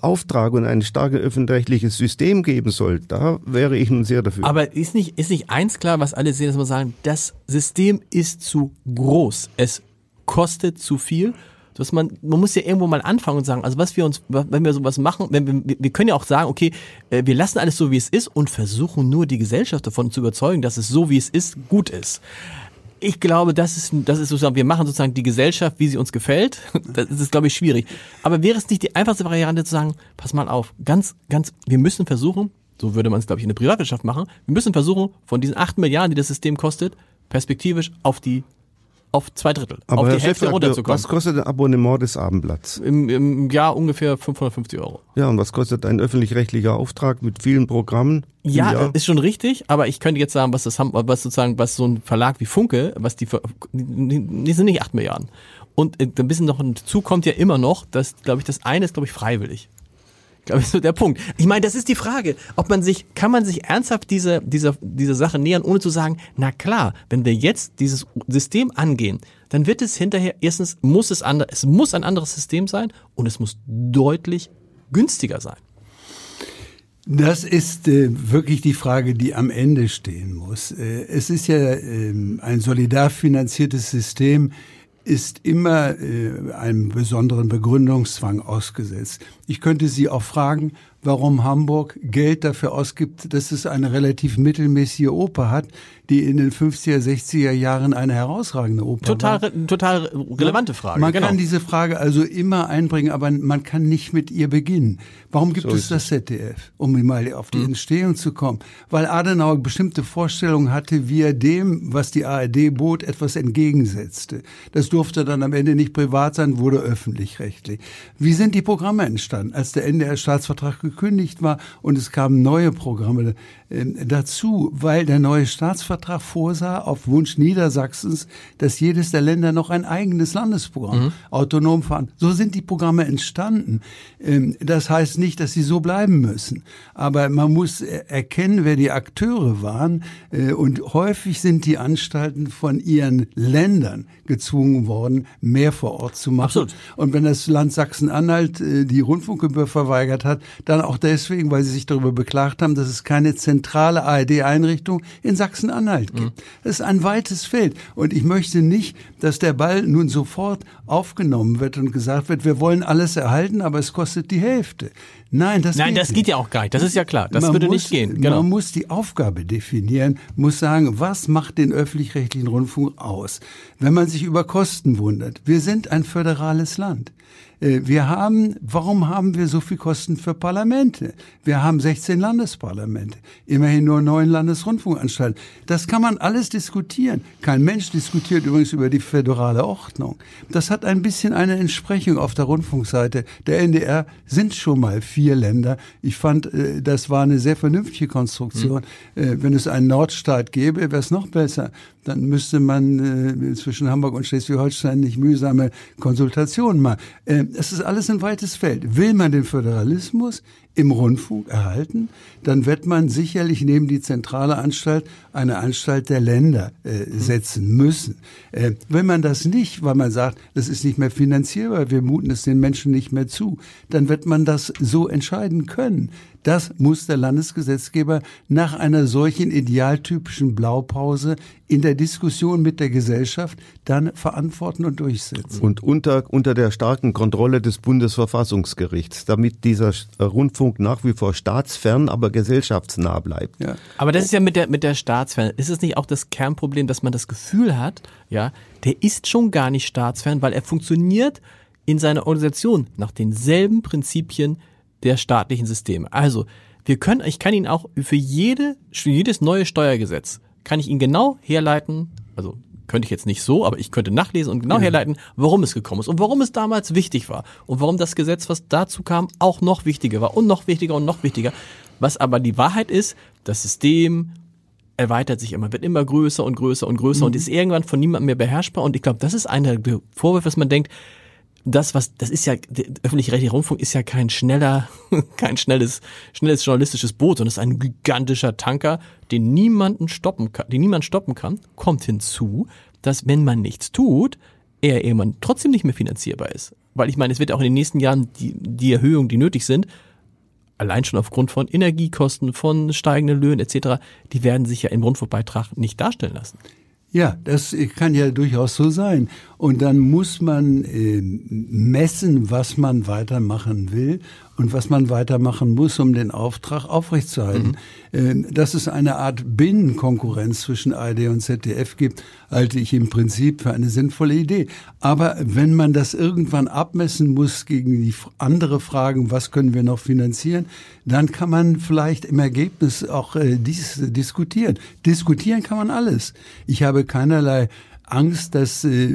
Auftrag und ein starkes öffentlich-rechtliches System geben soll, da wäre ich nun sehr dafür. Aber ist nicht, ist nicht eins klar, was alle sehen, dass man sagen, das System ist zu groß. Es kostet zu viel. Dass man, man muss ja irgendwo mal anfangen und sagen, also was wir uns, wenn wir sowas machen, wenn wir, wir können ja auch sagen, okay, äh, wir lassen alles so, wie es ist und versuchen nur die Gesellschaft davon zu überzeugen, dass es so, wie es ist, gut ist Ich glaube, das ist, das ist sozusagen, wir machen sozusagen die Gesellschaft, wie sie uns gefällt. Das ist, glaube ich, schwierig. Aber wäre es nicht die einfachste Variante zu sagen, pass mal auf, ganz, ganz, wir müssen versuchen, so würde man es, glaube ich, in der Privatwirtschaft machen, wir müssen versuchen, von diesen acht Milliarden, die das System kostet, perspektivisch auf die auf zwei Drittel, Aber auf die Herr Hälfte runterzukommen. was kostet ein Abonnement des Abendblatts? Im, Im Jahr ungefähr 550 Euro. Ja, und was kostet ein öffentlich-rechtlicher Auftrag mit vielen Programmen? Ja, Jahr? ist schon richtig, aber ich könnte jetzt sagen, was das haben, was sozusagen, was so ein Verlag wie Funke, was die die sind nicht acht Milliarden. Und äh, ein bisschen noch hinzu kommt ja immer noch, dass, glaube ich, das eine ist, glaube ich, freiwillig. Glaube ich, so der Punkt. Ich meine, das ist die Frage, ob man sich, kann man sich ernsthaft diese, dieser, dieser Sache nähern, ohne zu sagen, na klar, wenn wir jetzt dieses System angehen, dann wird es hinterher, erstens muss es anders, es muss ein anderes System sein und es muss deutlich günstiger sein. Das ist äh, wirklich die Frage, die am Ende stehen muss. Äh, es ist ja ähm, ein solidar finanziertes System, ist immer äh, einem besonderen Begründungszwang ausgesetzt. Ich könnte Sie auch fragen, warum Hamburg Geld dafür ausgibt, dass es eine relativ mittelmäßige Oper hat, die in den 50er, 60er Jahren eine herausragende Oper Total, war. total relevante Frage. Man genau. kann diese Frage also immer einbringen, aber man kann nicht mit ihr beginnen. Warum gibt es das ZDF? Um mal auf Hm. die Entstehung zu kommen. Weil Adenauer bestimmte Vorstellungen hatte, wie er dem, was die ARD bot, etwas entgegensetzte. Das durfte dann am Ende nicht privat sein, wurde öffentlich-rechtlich. Wie sind die Programme entstanden? Als der NDR-Staatsvertrag gekündigt war und es kamen neue Programme dazu, weil der neue Staatsvertrag vorsah, auf Wunsch Niedersachsens, dass jedes der Länder noch ein eigenes Landesprogramm autonom fahren. So sind die Programme entstanden. Ähm, Das heißt nicht, dass sie so bleiben müssen. Aber man muss er- erkennen, wer die Akteure waren. Äh, Und häufig sind die Anstalten von ihren Ländern gezwungen worden, mehr vor Ort zu machen. Absolut. Und wenn das Land Sachsen-Anhalt äh, die Rundfunkgebühr verweigert hat, dann auch deswegen, weil sie sich darüber beklagt haben, dass es keine zentrale ARD-Einrichtung in Sachsen-Anhalt gibt. Das ist ein weites Feld. Und ich möchte nicht, dass der Ball nun sofort aufgenommen wird und gesagt wird, wir wollen alles erhalten, aber es kostet die Hälfte. Nein, das Nein, geht das nicht. geht ja auch gar nicht. Das ist ja klar. Das Man würde muss, nicht gehen. Genau. Man muss die Aufgabe definieren, muss sagen, was macht den öffentlich-rechtlichen Rundfunk aus? Wenn man sich über Kosten wundert. Wir sind ein föderales Land. Äh, Wir haben, warum haben wir so viel Kosten für Parlamente? Wir haben 16 Landesparlamente, immerhin nur neun Landesrundfunkanstalten. Das kann man alles diskutieren. Kein Mensch diskutiert übrigens über die föderale Ordnung. Das hat ein bisschen eine Entsprechung auf der Rundfunkseite. Der NDR sind schon mal vier Länder. Ich fand, äh, das war eine sehr vernünftige Konstruktion. Äh, Wenn es einen Nordstaat gäbe, wäre es noch besser. Dann müsste man zwischen Hamburg und Schleswig-Holstein nicht mühsame Konsultationen machen. Es ist alles ein weites Feld. Will man den Föderalismus im Rundfunk erhalten, dann wird man sicherlich neben die zentrale Anstalt eine Anstalt der Länder äh, setzen müssen. Äh, wenn man das nicht, weil man sagt, das ist nicht mehr finanzierbar, wir muten es den Menschen nicht mehr zu, dann wird man das so entscheiden können. Das muss der Landesgesetzgeber nach einer solchen idealtypischen Blaupause in der Diskussion mit der Gesellschaft dann verantworten und durchsetzen. Und unter, unter der starken Kontrolle des Bundesverfassungsgerichts, damit dieser Rundfunk nach wie vor staatsfern, aber gesellschaftsnah bleibt. Ja. Aber das ist ja mit der, mit der Staatsfern. Ist es nicht auch das Kernproblem, dass man das Gefühl hat, ja, der ist schon gar nicht staatsfern, weil er funktioniert in seiner Organisation nach denselben Prinzipien der staatlichen Systeme. Also, wir können, ich kann ihn auch für jede, für jedes neue Steuergesetz, kann ich ihn genau herleiten, also könnte ich jetzt nicht so, aber ich könnte nachlesen und genau herleiten, warum es gekommen ist und warum es damals wichtig war und warum das Gesetz, was dazu kam, auch noch wichtiger war und noch wichtiger und noch wichtiger. Was aber die Wahrheit ist, das System erweitert sich immer, wird immer größer und größer und größer und ist irgendwann von niemandem mehr beherrschbar. Und ich glaube, das ist einer der Vorwürfe, dass man denkt, das, was, das ist ja, der öffentlich-rechtliche Rundfunk ist ja kein schneller, kein schnelles, schnelles journalistisches Boot, sondern es ist ein gigantischer Tanker, den niemanden stoppen kann, den niemand stoppen kann. Kommt hinzu, dass wenn man nichts tut, er irgendwann trotzdem nicht mehr finanzierbar ist. Weil ich meine, es wird auch in den nächsten Jahren die, die Erhöhungen, die nötig sind, allein schon aufgrund von Energiekosten, von steigenden Löhnen etc., die werden sich ja im Rundfunkbeitrag nicht darstellen lassen. Ja, das kann ja durchaus so sein. Und dann muss man äh, messen, was man weitermachen will und was man weitermachen muss, um den Auftrag aufrechtzuerhalten. Mhm. Dass es eine Art Binnenkonkurrenz zwischen ARD und ZDF gibt, halte ich im Prinzip für eine sinnvolle Idee. Aber wenn man das irgendwann abmessen muss gegen die andere Fragen, was können wir noch finanzieren, dann kann man vielleicht im Ergebnis auch äh, dies diskutieren. Diskutieren kann man alles. Ich habe keinerlei Angst, dass äh,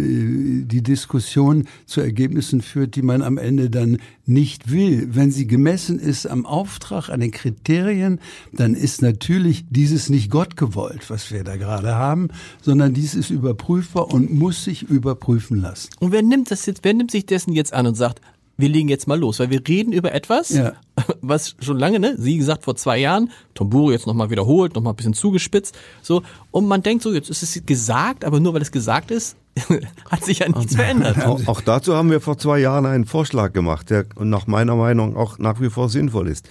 die Diskussion zu Ergebnissen führt, die man am Ende dann nicht will. Wenn sie gemessen ist am Auftrag, an den Kriterien, dann ist natürlich dieses nicht Gott gewollt, was wir da gerade haben, sondern dies ist überprüfbar und muss sich überprüfen lassen. Und wer nimmt das jetzt, wer nimmt sich dessen jetzt an und sagt, wir legen jetzt mal los, weil wir reden über etwas, ja. was schon lange, ne, sie gesagt vor zwei Jahren, Tomburo jetzt nochmal wiederholt, nochmal ein bisschen zugespitzt, so, und man denkt so, jetzt ist es gesagt, aber nur weil es gesagt ist, hat sich ja nichts verändert. Auch, auch, dazu haben wir vor zwei Jahren einen Vorschlag gemacht, der nach meiner Meinung auch nach wie vor sinnvoll ist.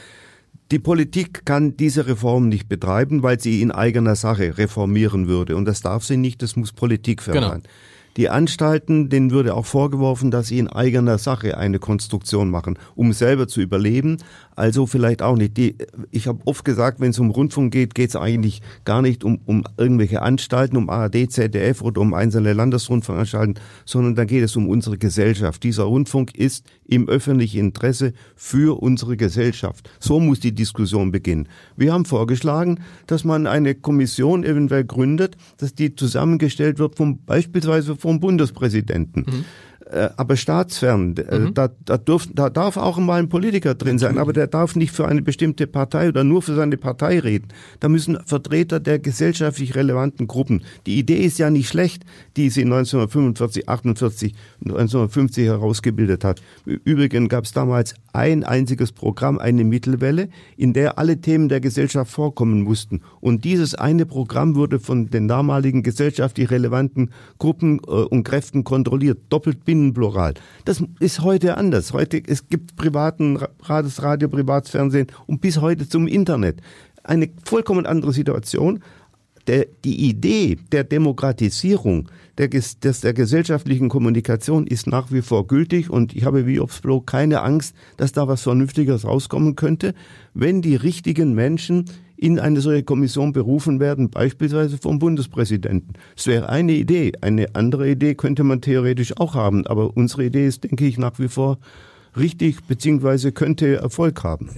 Die Politik kann diese Reform nicht betreiben, weil sie in eigener Sache reformieren würde. Und das darf sie nicht, das muss Politik verlangen. Genau. Die Anstalten, denen würde auch vorgeworfen, dass sie in eigener Sache eine Konstruktion machen, um selber zu überleben. Also vielleicht auch nicht. Die, ich habe oft gesagt, wenn es um Rundfunk geht, geht es eigentlich gar nicht um, um irgendwelche Anstalten, um ARD, ZDF oder um einzelne Landesrundfunkanstalten, sondern da geht es um unsere Gesellschaft. Dieser Rundfunk ist im öffentlichen Interesse für unsere Gesellschaft. So muss die Diskussion beginnen. Wir haben vorgeschlagen, dass man eine Kommission eventuell gründet, dass die zusammengestellt wird vom beispielsweise vom Bundespräsidenten. Mhm. Äh, aber staatsfern. Äh, mhm. Da, da, dürf, da darf auch mal ein Politiker drin sein, aber der darf nicht für eine bestimmte Partei oder nur für seine Partei reden. Da müssen Vertreter der gesellschaftlich relevanten Gruppen. Die Idee ist ja nicht schlecht, die sie 1945, 48, 1950 herausgebildet hat. Übrigens gab es damals ein einziges Programm, eine Mittelwelle, in der alle Themen der Gesellschaft vorkommen mussten. Und dieses eine Programm wurde von den damaligen gesellschaftlich relevanten Gruppen äh, und Kräften kontrolliert, doppelt binnenplural. Das ist heute anders. Heute, es gibt privaten Radio, Privatfernsehen und bis heute zum Internet. Eine vollkommen andere Situation. Der, die Idee der Demokratisierung, der, des, der gesellschaftlichen Kommunikation ist nach wie vor gültig und ich habe wie Obsblo keine Angst, dass da was Vernünftiges rauskommen könnte, wenn die richtigen Menschen in eine solche Kommission berufen werden, beispielsweise vom Bundespräsidenten. Es wäre eine Idee. Eine andere Idee könnte man theoretisch auch haben, aber unsere Idee ist, denke ich, nach wie vor richtig, beziehungsweise könnte Erfolg haben.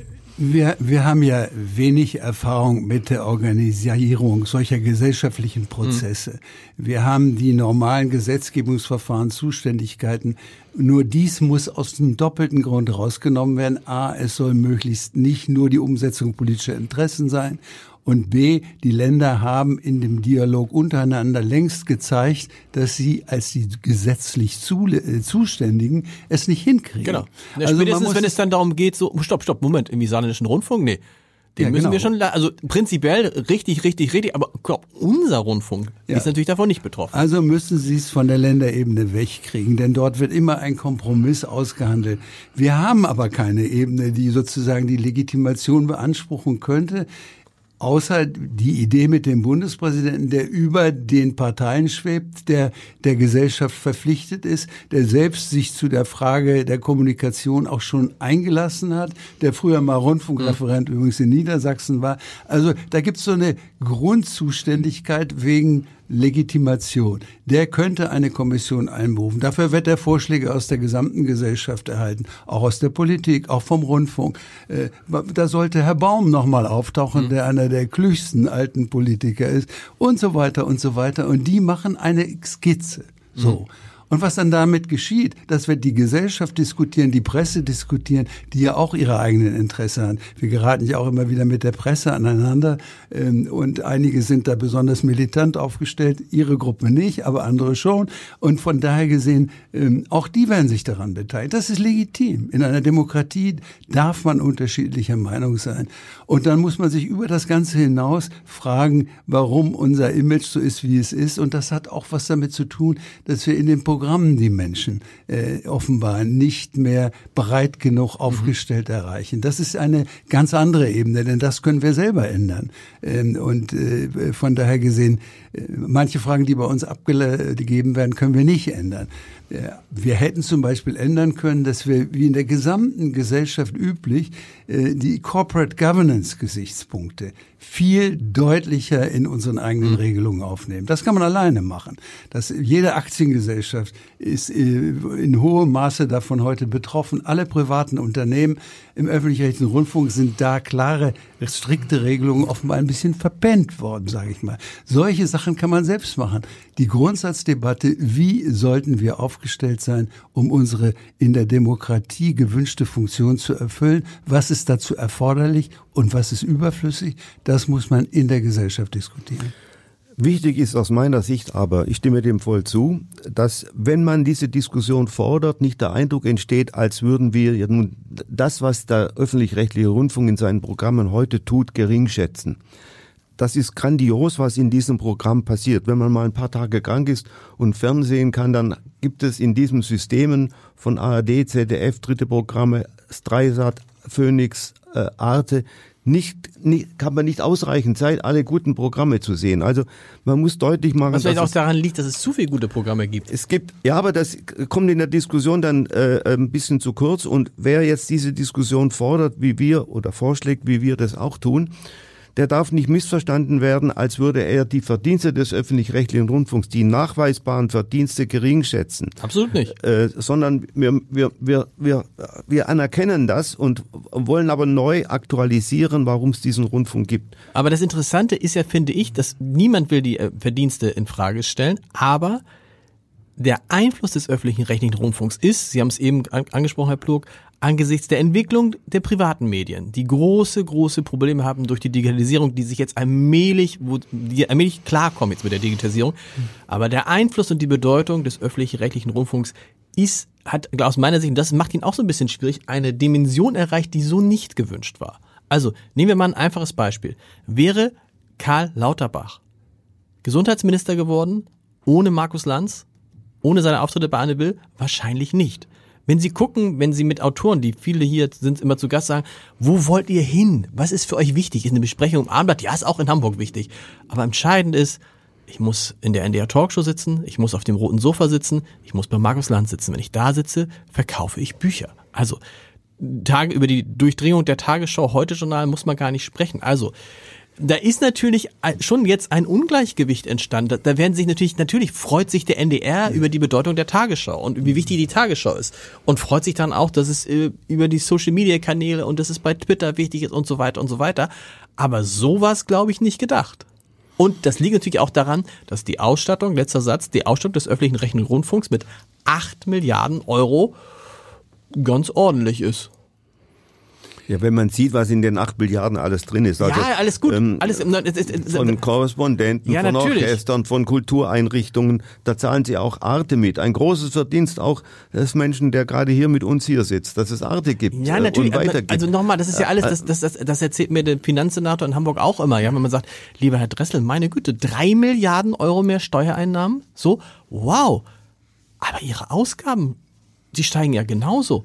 Wir, wir haben ja wenig Erfahrung mit der Organisierung solcher gesellschaftlichen Prozesse. Mhm. Wir haben die normalen Gesetzgebungsverfahren, Zuständigkeiten. Nur dies muss aus dem doppelten Grund rausgenommen werden. A, es soll möglichst nicht nur die Umsetzung politischer Interessen sein und B, die Länder haben in dem Dialog untereinander längst gezeigt, dass sie als die gesetzlich äh, Zuständigen es nicht hinkriegen. Genau. Ja, also spätestens, wenn es dann darum geht, so, stopp, stopp, Moment, im saarländischen Rundfunk, nee. Den ja, müssen genau. wir schon, also prinzipiell richtig, richtig, richtig, aber glaub, unser Rundfunk ja. ist natürlich davon nicht betroffen. Also müssen Sie es von der Länderebene wegkriegen, denn dort wird immer ein Kompromiss ausgehandelt. Wir haben aber keine Ebene, die sozusagen die Legitimation beanspruchen könnte außer die Idee mit dem Bundespräsidenten, der über den Parteien schwebt, der der Gesellschaft verpflichtet ist, der selbst sich zu der Frage der Kommunikation auch schon eingelassen hat, der früher mal Rundfunkreferent mhm. übrigens in Niedersachsen war. Also da gibt es so eine Grundzuständigkeit wegen Legitimation. Der könnte eine Kommission einberufen. Dafür wird er Vorschläge aus der gesamten Gesellschaft erhalten, auch aus der Politik, auch vom Rundfunk. Äh, da sollte Herr Baum nochmal auftauchen, mhm. der einer der klügsten alten Politiker ist und so weiter und so weiter. Und die machen eine Skizze. So. Mhm. Und was dann damit geschieht, dass wir die Gesellschaft diskutieren, die Presse diskutieren, die ja auch ihre eigenen Interessen haben. Wir geraten ja auch immer wieder mit der Presse aneinander ähm, und einige sind da besonders militant aufgestellt, ihre Gruppe nicht, aber andere schon. Und von daher gesehen, ähm, auch die werden sich daran beteiligen. Das ist legitim. In einer Demokratie darf man unterschiedlicher Meinung sein. Und dann muss man sich über das Ganze hinaus fragen, warum unser Image so ist, wie es ist. Und das hat auch was damit zu tun, dass wir in dem Programm Programmen die Menschen äh, offenbar nicht mehr breit genug mhm. aufgestellt mhm. erreichen. Das ist eine ganz andere Ebene, denn das können wir selber ändern. Ähm, und äh, von daher gesehen, äh, manche Fragen, die bei uns abgegeben werden, können wir nicht ändern. Wir hätten zum Beispiel ändern können, dass wir wie in der gesamten Gesellschaft üblich äh, die Corporate Governance Gesichtspunkte viel deutlicher in unseren eigenen mhm. Regelungen aufnehmen. Das kann man alleine machen. Das, jede Aktiengesellschaft ist äh, in hohem Maße davon heute betroffen. Alle privaten Unternehmen im öffentlich-rechtlichen Rundfunk sind da klare, strikte Regelungen offenbar ein bisschen verpennt worden, sage ich mal. Solche Sachen kann man selbst machen. Die Grundsatzdebatte, wie sollten wir aufgestellt sein, um unsere in der Demokratie gewünschte Funktion zu erfüllen? Was ist dazu erforderlich und was ist überflüssig? Das muss man in der Gesellschaft diskutieren. Wichtig ist aus meiner Sicht aber, ich stimme dem voll zu, dass wenn man diese Diskussion fordert, nicht der Eindruck entsteht, als würden wir nun das, was der öffentlich-rechtliche Rundfunk in seinen Programmen heute tut, geringschätzen. Das ist grandios, was in diesem Programm passiert. Wenn man mal ein paar Tage krank ist und Fernsehen kann, dann gibt es in diesen Systemen von ARD, ZDF, dritte Programme, Streisat, Phoenix, äh, Arte, nicht, nicht, kann man nicht ausreichend Zeit, alle guten Programme zu sehen. Also man muss deutlich machen. Was vielleicht auch daran liegt, dass es zu viele gute Programme gibt. Es gibt, ja, aber das kommt in der Diskussion dann äh, ein bisschen zu kurz. Und wer jetzt diese Diskussion fordert, wie wir oder vorschlägt, wie wir das auch tun, der darf nicht missverstanden werden, als würde er die Verdienste des öffentlich-rechtlichen Rundfunks, die nachweisbaren Verdienste gering schätzen. Absolut nicht. Äh, sondern wir, wir, wir, wir, wir anerkennen das und wollen aber neu aktualisieren, warum es diesen Rundfunk gibt. Aber das Interessante ist ja, finde ich, dass niemand will die äh, Verdienste in Frage stellen, aber der Einfluss des öffentlichen rechtlichen Rundfunks ist, Sie haben es eben angesprochen, Herr Plug, angesichts der Entwicklung der privaten Medien, die große, große Probleme haben durch die Digitalisierung, die sich jetzt allmählich, wo die allmählich klarkommen jetzt mit der Digitalisierung. Aber der Einfluss und die Bedeutung des öffentlich-rechtlichen Rundfunks ist, hat aus meiner Sicht, und das macht ihn auch so ein bisschen schwierig, eine Dimension erreicht, die so nicht gewünscht war. Also, nehmen wir mal ein einfaches Beispiel. Wäre Karl Lauterbach Gesundheitsminister geworden, ohne Markus Lanz, ohne seine Auftritte bei Anne Will? Wahrscheinlich nicht. Wenn Sie gucken, wenn Sie mit Autoren, die viele hier sind, immer zu Gast sagen, wo wollt ihr hin? Was ist für euch wichtig? Ist eine Besprechung im Abendblatt? Ja, ist auch in Hamburg wichtig. Aber entscheidend ist, ich muss in der NDR Talkshow sitzen, ich muss auf dem roten Sofa sitzen, ich muss bei Markus Land sitzen. Wenn ich da sitze, verkaufe ich Bücher. Also, Tage, über die Durchdringung der Tagesschau heute Journal muss man gar nicht sprechen. Also, da ist natürlich schon jetzt ein Ungleichgewicht entstanden. Da werden sich natürlich, natürlich freut sich der NDR über die Bedeutung der Tagesschau und wie wichtig die Tagesschau ist. Und freut sich dann auch, dass es äh, über die Social Media Kanäle und dass es bei Twitter wichtig ist und so weiter und so weiter. Aber sowas glaube ich nicht gedacht. Und das liegt natürlich auch daran, dass die Ausstattung, letzter Satz, die Ausstattung des öffentlichen rechtlichen Rundfunks mit acht Milliarden Euro ganz ordentlich ist. Ja, wenn man sieht, was in den acht Milliarden alles drin ist. Also, ja, alles gut. Ähm, alles, von Korrespondenten, ja, von natürlich. Orchestern, von Kultureinrichtungen, da zahlen sie auch Arte mit. Ein großes Verdienst auch des Menschen, der gerade hier mit uns hier sitzt, dass es Arte gibt. Ja, äh, natürlich. Also nochmal, das ist ja alles, das, das, das, das erzählt mir der Finanzsenator in Hamburg auch immer. Ja, wenn man sagt, lieber Herr Dressel, meine Güte, drei Milliarden Euro mehr Steuereinnahmen, so, wow. Aber Ihre Ausgaben, die steigen ja genauso.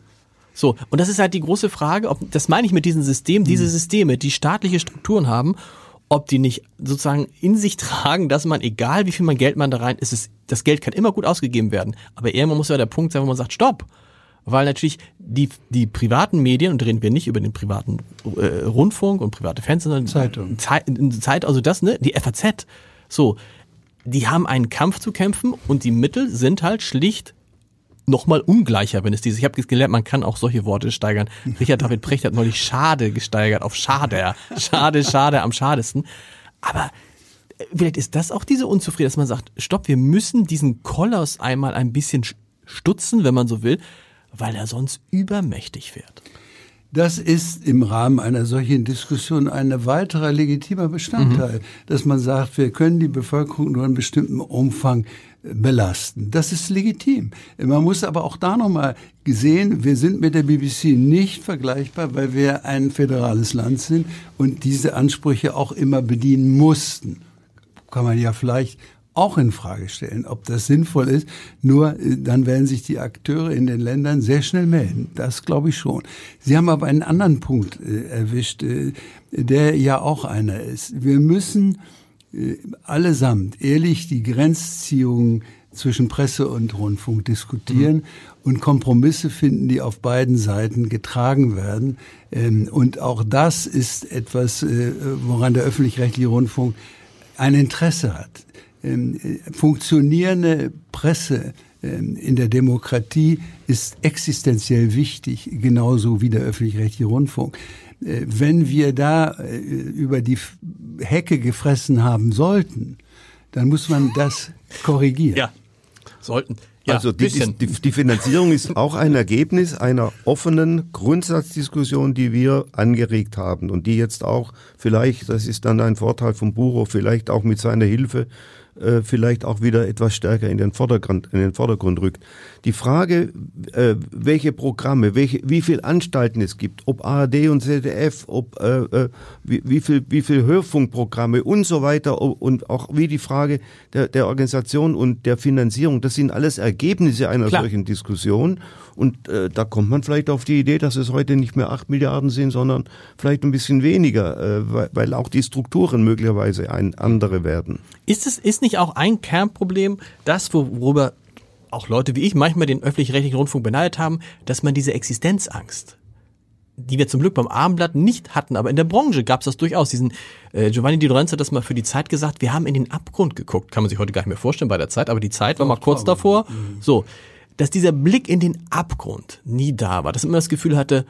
So, und das ist halt die große Frage, ob, das meine ich mit diesem System, diese hm. Systeme, die staatliche Strukturen haben, ob die nicht sozusagen in sich tragen, dass man, egal wie viel man Geld man da rein, ist es, das Geld kann immer gut ausgegeben werden. Aber irgendwann muss ja der Punkt sein, wo man sagt, stopp. Weil natürlich die, die privaten Medien, und reden wir nicht über den privaten äh, Rundfunk und private Fans, sondern Zeitung. Zeit, Zeit, also das, ne, die FAZ, so, die haben einen Kampf zu kämpfen und die Mittel sind halt schlicht nochmal ungleicher, wenn es diese. Ich habe gelernt, man kann auch solche Worte steigern. Richard David Precht hat neulich Schade gesteigert auf Schade. Schade, Schade am schadesten. Aber äh, vielleicht ist das auch diese Unzufriedenheit, dass man sagt, stopp, wir müssen diesen Koloss einmal ein bisschen stutzen, wenn man so will, weil er sonst übermächtig wird. Das ist im Rahmen einer solchen Diskussion ein weiterer legitimer Bestandteil, mhm. dass man sagt, wir können die Bevölkerung nur in bestimmten Umfang belasten. Das ist legitim. Man muss aber auch da nochmal gesehen, wir sind mit der BBC nicht vergleichbar, weil wir ein föderales Land sind und diese Ansprüche auch immer bedienen mussten. Kann man ja vielleicht auch in Frage stellen, ob das sinnvoll ist. Nur äh, dann werden sich die Akteure in den Ländern sehr schnell melden. Das glaube ich schon. Sie haben aber einen anderen Punkt äh, erwischt, äh, der ja auch einer ist. Wir müssen allesamt ehrlich die Grenzziehung zwischen Presse und Rundfunk diskutieren mhm. und Kompromisse finden, die auf beiden Seiten getragen werden. Ähm, und auch das ist etwas, äh, woran der öffentlich-rechtliche Rundfunk ein Interesse hat. Ähm, äh, funktionierende Presse ähm, in der Demokratie ist existenziell wichtig, genauso wie der öffentlich-rechtliche Rundfunk. Äh, wenn wir da über die Hecke gefressen haben sollten, dann muss man das korrigieren. Ja, sollten. Ja, also die, die, die, Finanzierung ist auch ein Ergebnis einer offenen Grundsatzdiskussion, die wir angeregt haben und die jetzt auch vielleicht, das ist dann ein Vorteil vom Bureau, vielleicht auch mit seiner Hilfe äh, vielleicht auch wieder etwas stärker in den Vordergrund, in den Vordergrund rückt. Die Frage, äh, welche Programme, welche, wie viel Anstalten es gibt, ob ARD und ZDF, ob äh, äh, wie, wie viel, wie viel Hörfunkprogramme und so weiter und auch wie die Frage der, der Organisation und der Finanzierung, das sind alles Ergebnisse einer Klar. solchen Diskussion. Und äh, da kommt man vielleicht auf die Idee, dass es heute nicht mehr acht Milliarden sind, sondern vielleicht ein bisschen weniger, äh, weil, weil auch die Strukturen möglicherweise ein andere werden. Ist es ist nicht auch ein Kernproblem, das worüber auch Leute wie ich manchmal den öffentlich-rechtlichen Rundfunk beneidet haben, dass man diese Existenzangst die wir zum Glück beim Abendblatt nicht hatten, aber in der Branche gab es das durchaus. Diesen äh, Giovanni Di Lorenzo hat das mal für die Zeit gesagt, wir haben in den Abgrund geguckt. Kann man sich heute gar nicht mehr vorstellen bei der Zeit, aber die Zeit war mal kurz davor. Mhm. So, dass dieser Blick in den Abgrund nie da war, dass man immer das Gefühl hatte,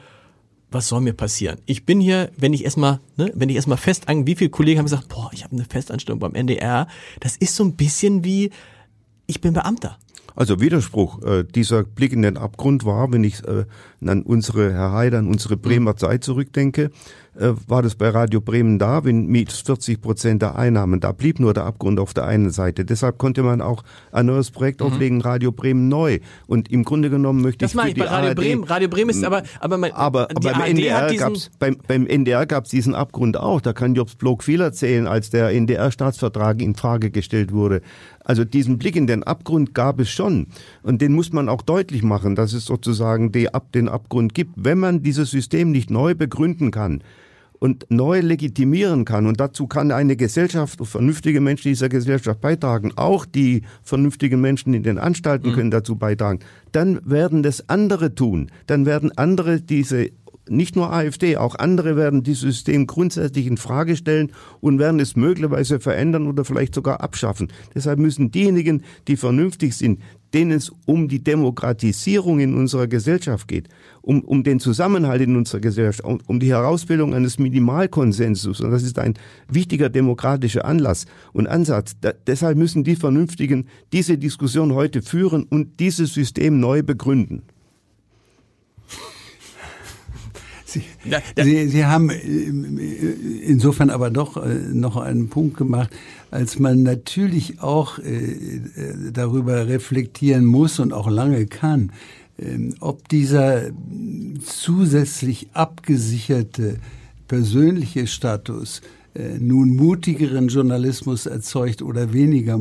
was soll mir passieren? Ich bin hier, wenn ich erstmal, ne, wenn ich erstmal fest an, wie viele Kollegen haben gesagt, boah, ich habe eine Festanstellung beim NDR, das ist so ein bisschen wie, ich bin Beamter. Also Widerspruch. Äh, dieser Blick in den Abgrund war, wenn ich äh, an unsere, Herr Heider, an unsere Bremer Zeit zurückdenke, äh, war das bei Radio Bremen da, wenn mit 40 Prozent der Einnahmen, da blieb nur der Abgrund auf der einen Seite. Deshalb konnte man auch ein neues Projekt mhm. auflegen, Radio Bremen neu. Und im Grunde genommen möchte das ich Das meine ich bei Radio ARD, Bremen. Radio Bremen ist aber, aber, mein, aber beim, NDR gab's, beim, beim NDR gab es diesen Abgrund auch. Da kann Jobs Blog viel erzählen, als der NDR-Staatsvertrag in Frage gestellt wurde. Also diesen Blick in den Abgrund gab es schon. Und den muss man auch deutlich machen, dass es sozusagen den Abgrund gibt. Wenn man dieses System nicht neu begründen kann, und neu legitimieren kann. Und dazu kann eine Gesellschaft, vernünftige Menschen dieser Gesellschaft beitragen. Auch die vernünftigen Menschen in den Anstalten mhm. können dazu beitragen. Dann werden das andere tun. Dann werden andere diese nicht nur AfD, auch andere werden dieses System grundsätzlich in Frage stellen und werden es möglicherweise verändern oder vielleicht sogar abschaffen. Deshalb müssen diejenigen, die vernünftig sind, denen es um die Demokratisierung in unserer Gesellschaft geht, um, um den Zusammenhalt in unserer Gesellschaft, um, um die Herausbildung eines Minimalkonsensus. Und das ist ein wichtiger demokratischer Anlass und Ansatz. Da, deshalb müssen die Vernünftigen diese Diskussion heute führen und dieses System neu begründen. Sie, Sie, Sie, haben äh, insofern aber doch äh, noch einen Punkt gemacht, als man natürlich auch äh, darüber reflektieren muss und auch lange kann, ähm, ob dieser zusätzlich abgesicherte persönliche Status nun mutigeren Journalismus erzeugt oder weniger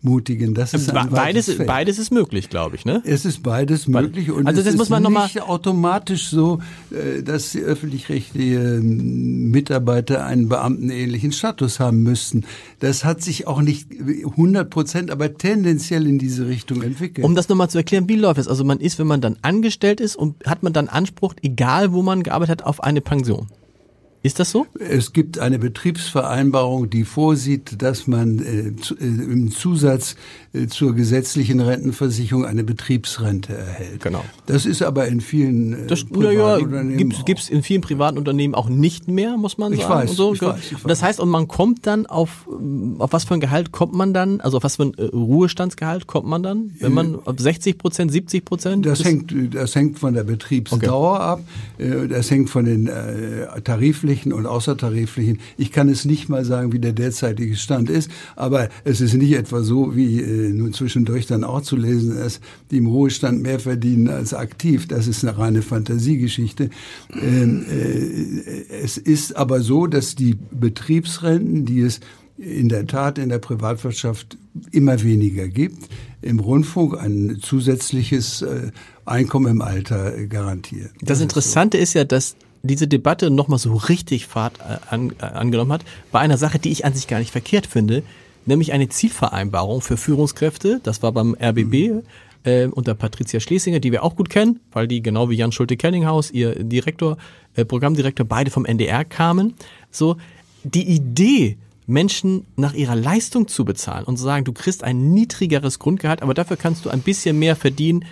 mutigen. Das ist beides, beides ist möglich, glaube ich. Ne? Es ist beides möglich und also das es muss man ist noch nicht automatisch so, äh, dass die öffentlich-rechtlichen Mitarbeiter einen beamtenähnlichen Status haben müssten. Das hat sich auch nicht 100 Prozent, aber tendenziell in diese Richtung entwickelt. Um das nochmal zu erklären, wie läuft es? Also man ist, wenn man dann angestellt ist und hat man dann Anspruch, egal wo man gearbeitet hat, auf eine Pension? Ist das so? Es gibt eine Betriebsvereinbarung, die vorsieht, dass man äh, zu, äh, im Zusatz äh, zur gesetzlichen Rentenversicherung eine Betriebsrente erhält. Genau. Das ist aber in vielen das, Privatunternehmen ja, gibt es in vielen privaten Unternehmen auch nicht mehr, muss man ich sagen. Weiß, und so. ich weiß, ich weiß. Und das heißt, und man kommt dann auf auf was für ein Gehalt kommt man dann? Also auf was für ein Ruhestandsgehalt kommt man dann, wenn man auf 60 Prozent, 70 Prozent? Das hängt das hängt von der Betriebsdauer okay. ab. Das hängt von den äh, Tariflichen tariflichen und außertariflichen. Ich kann es nicht mal sagen, wie der derzeitige Stand ist, aber es ist nicht etwa so, wie äh, nun zwischendurch dann auch zu lesen ist, die im Ruhestand mehr verdienen als aktiv. Das ist eine reine Fantasiegeschichte. Ähm, äh, es ist aber so, dass die Betriebsrenten, die es in der Tat in der Privatwirtschaft immer weniger gibt, im Rundfunk ein zusätzliches äh, Einkommen im Alter garantiert. Das, Interessante ist ja, dass diese Debatte nochmal so richtig Fahrt äh, an, äh, angenommen hat, bei einer Sache, die ich an sich gar nicht verkehrt finde, nämlich eine Zielvereinbarung für Führungskräfte. Das war beim RBB äh, unter Patricia Schlesinger, die wir auch gut kennen, weil die genau wie Jan Schulte-Kellinghaus, ihr Direktor, äh, Programmdirektor, beide vom NDR kamen. So, die Idee, Menschen nach ihrer Leistung zu bezahlen und zu sagen, du kriegst ein niedrigeres Grundgehalt, aber dafür kannst du ein bisschen mehr verdienen,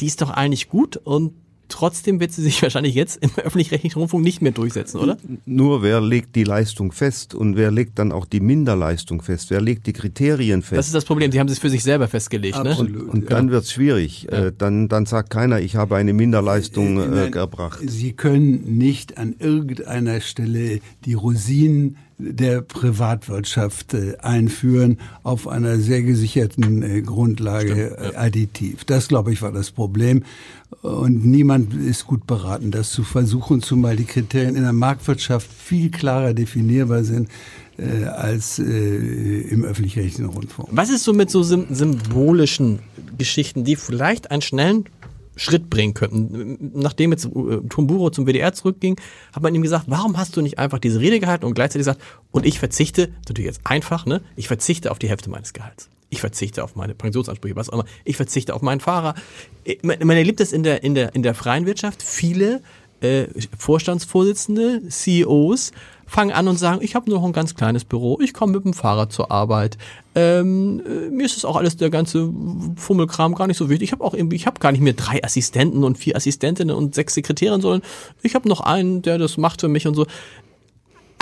die ist doch eigentlich gut und trotzdem wird sie sich wahrscheinlich jetzt im öffentlich-rechtlichen Rundfunk nicht mehr durchsetzen, oder? Nur wer legt die Leistung fest und wer legt dann auch die Minderleistung fest? Wer legt die Kriterien fest? Das ist das Problem, sie haben es für sich selber festgelegt. Absolut. Ne? Und, und dann wird's schwierig. Ja. Dann, dann sagt keiner, ich habe eine Minderleistung äh, äh erbracht. Sie können nicht an irgendeiner Stelle die Rosinen der Privatwirtschaft äh, einführen auf einer sehr gesicherten äh, Grundlage Stimmt, ja. additiv. Das, glaube ich, war das Problem. Und niemand ist gut beraten, das zu versuchen, zumal die Kriterien in der Marktwirtschaft viel klarer definierbar sind äh, als äh, im öffentlich-rechtlichen Rundfunk. Was ist so mit so symbolischen Geschichten, die vielleicht einen schnellen Schritt bringen könnten. Nachdem jetzt äh, Tumburo zum WDR zurückging, hat man ihm gesagt, warum hast du nicht einfach diese Rede gehalten und gleichzeitig gesagt, und ich verzichte, natürlich jetzt einfach, ne, ich verzichte auf die Hälfte meines Gehalts. Ich verzichte auf meine Pensionsansprüche, was auch immer. Ich verzichte auf meinen Fahrer. Äh, man erlebt das in der, in der, in der freien Wirtschaft. Viele äh, Vorstandsvorsitzende, CEOs fangen an und sagen, ich habe nur noch ein ganz kleines Büro, ich komme mit dem Fahrrad zur Arbeit. Ähm, äh, mir ist das auch alles der ganze Fummelkram gar nicht so wichtig. Ich habe auch irgendwie, ich habe gar nicht mehr drei Assistenten und vier Assistentinnen und sechs Sekretärinnen, sondern ich habe noch einen, der das macht für mich und so.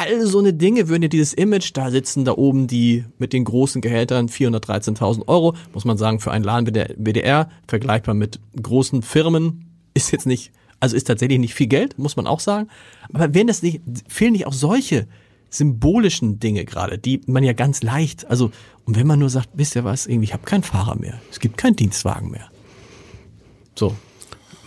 All so eine Dinge würden ja dieses Image, da sitzen da oben die mit den großen Gehältern 413.000 Euro, muss man sagen, für einen Laden WDR, vergleichbar mit großen Firmen, ist jetzt nicht also ist tatsächlich nicht viel Geld, muss man auch sagen. Aber wenn das nicht, fehlen nicht auch solche symbolischen Dinge gerade, die man ja ganz leicht, also, und wenn man nur sagt, wisst ihr was, irgendwie, ich habe keinen Fahrer mehr, es gibt keinen Dienstwagen mehr. So.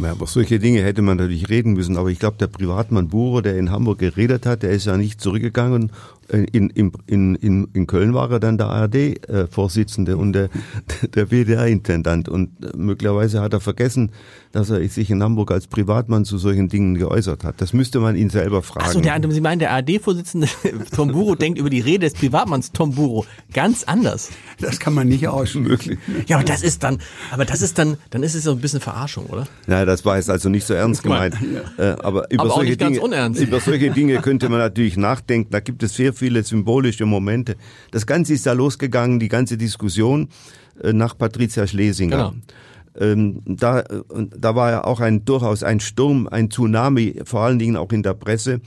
Ja, aber solche Dinge hätte man natürlich reden müssen. Aber ich glaube, der Privatmann Burer, der in Hamburg geredet hat, der ist ja nicht zurückgegangen in, in, in, in, in Köln war er dann der ARD-Vorsitzende und der, der WDR-Intendant. Und möglicherweise hat er vergessen, dass er sich in Hamburg als Privatmann zu solchen Dingen geäußert hat. Das müsste man ihn selber fragen. Achso, der, Sie meinen, der ARD-Vorsitzende Tom Buro denkt über die Rede des Privatmanns Tom Buro ganz anders. Das kann man nicht ausschließen. Ja, aber das ist dann, aber das ist dann, dann ist es so ein bisschen Verarschung, oder? Nein, das war jetzt also nicht so ernst gemeint. Ja. Äh, aber über aber solche Dinge, über solche Dinge könnte man natürlich nachdenken. Da gibt es sehr viele symbolische Momente. Das Ganze ist da losgegangen, die ganze Diskussion äh, nach Patricia Schlesinger. Genau. Ähm, da, da war ja auch ein durchaus ein Sturm, ein Tsunami, vor allen Dingen auch in der Presse.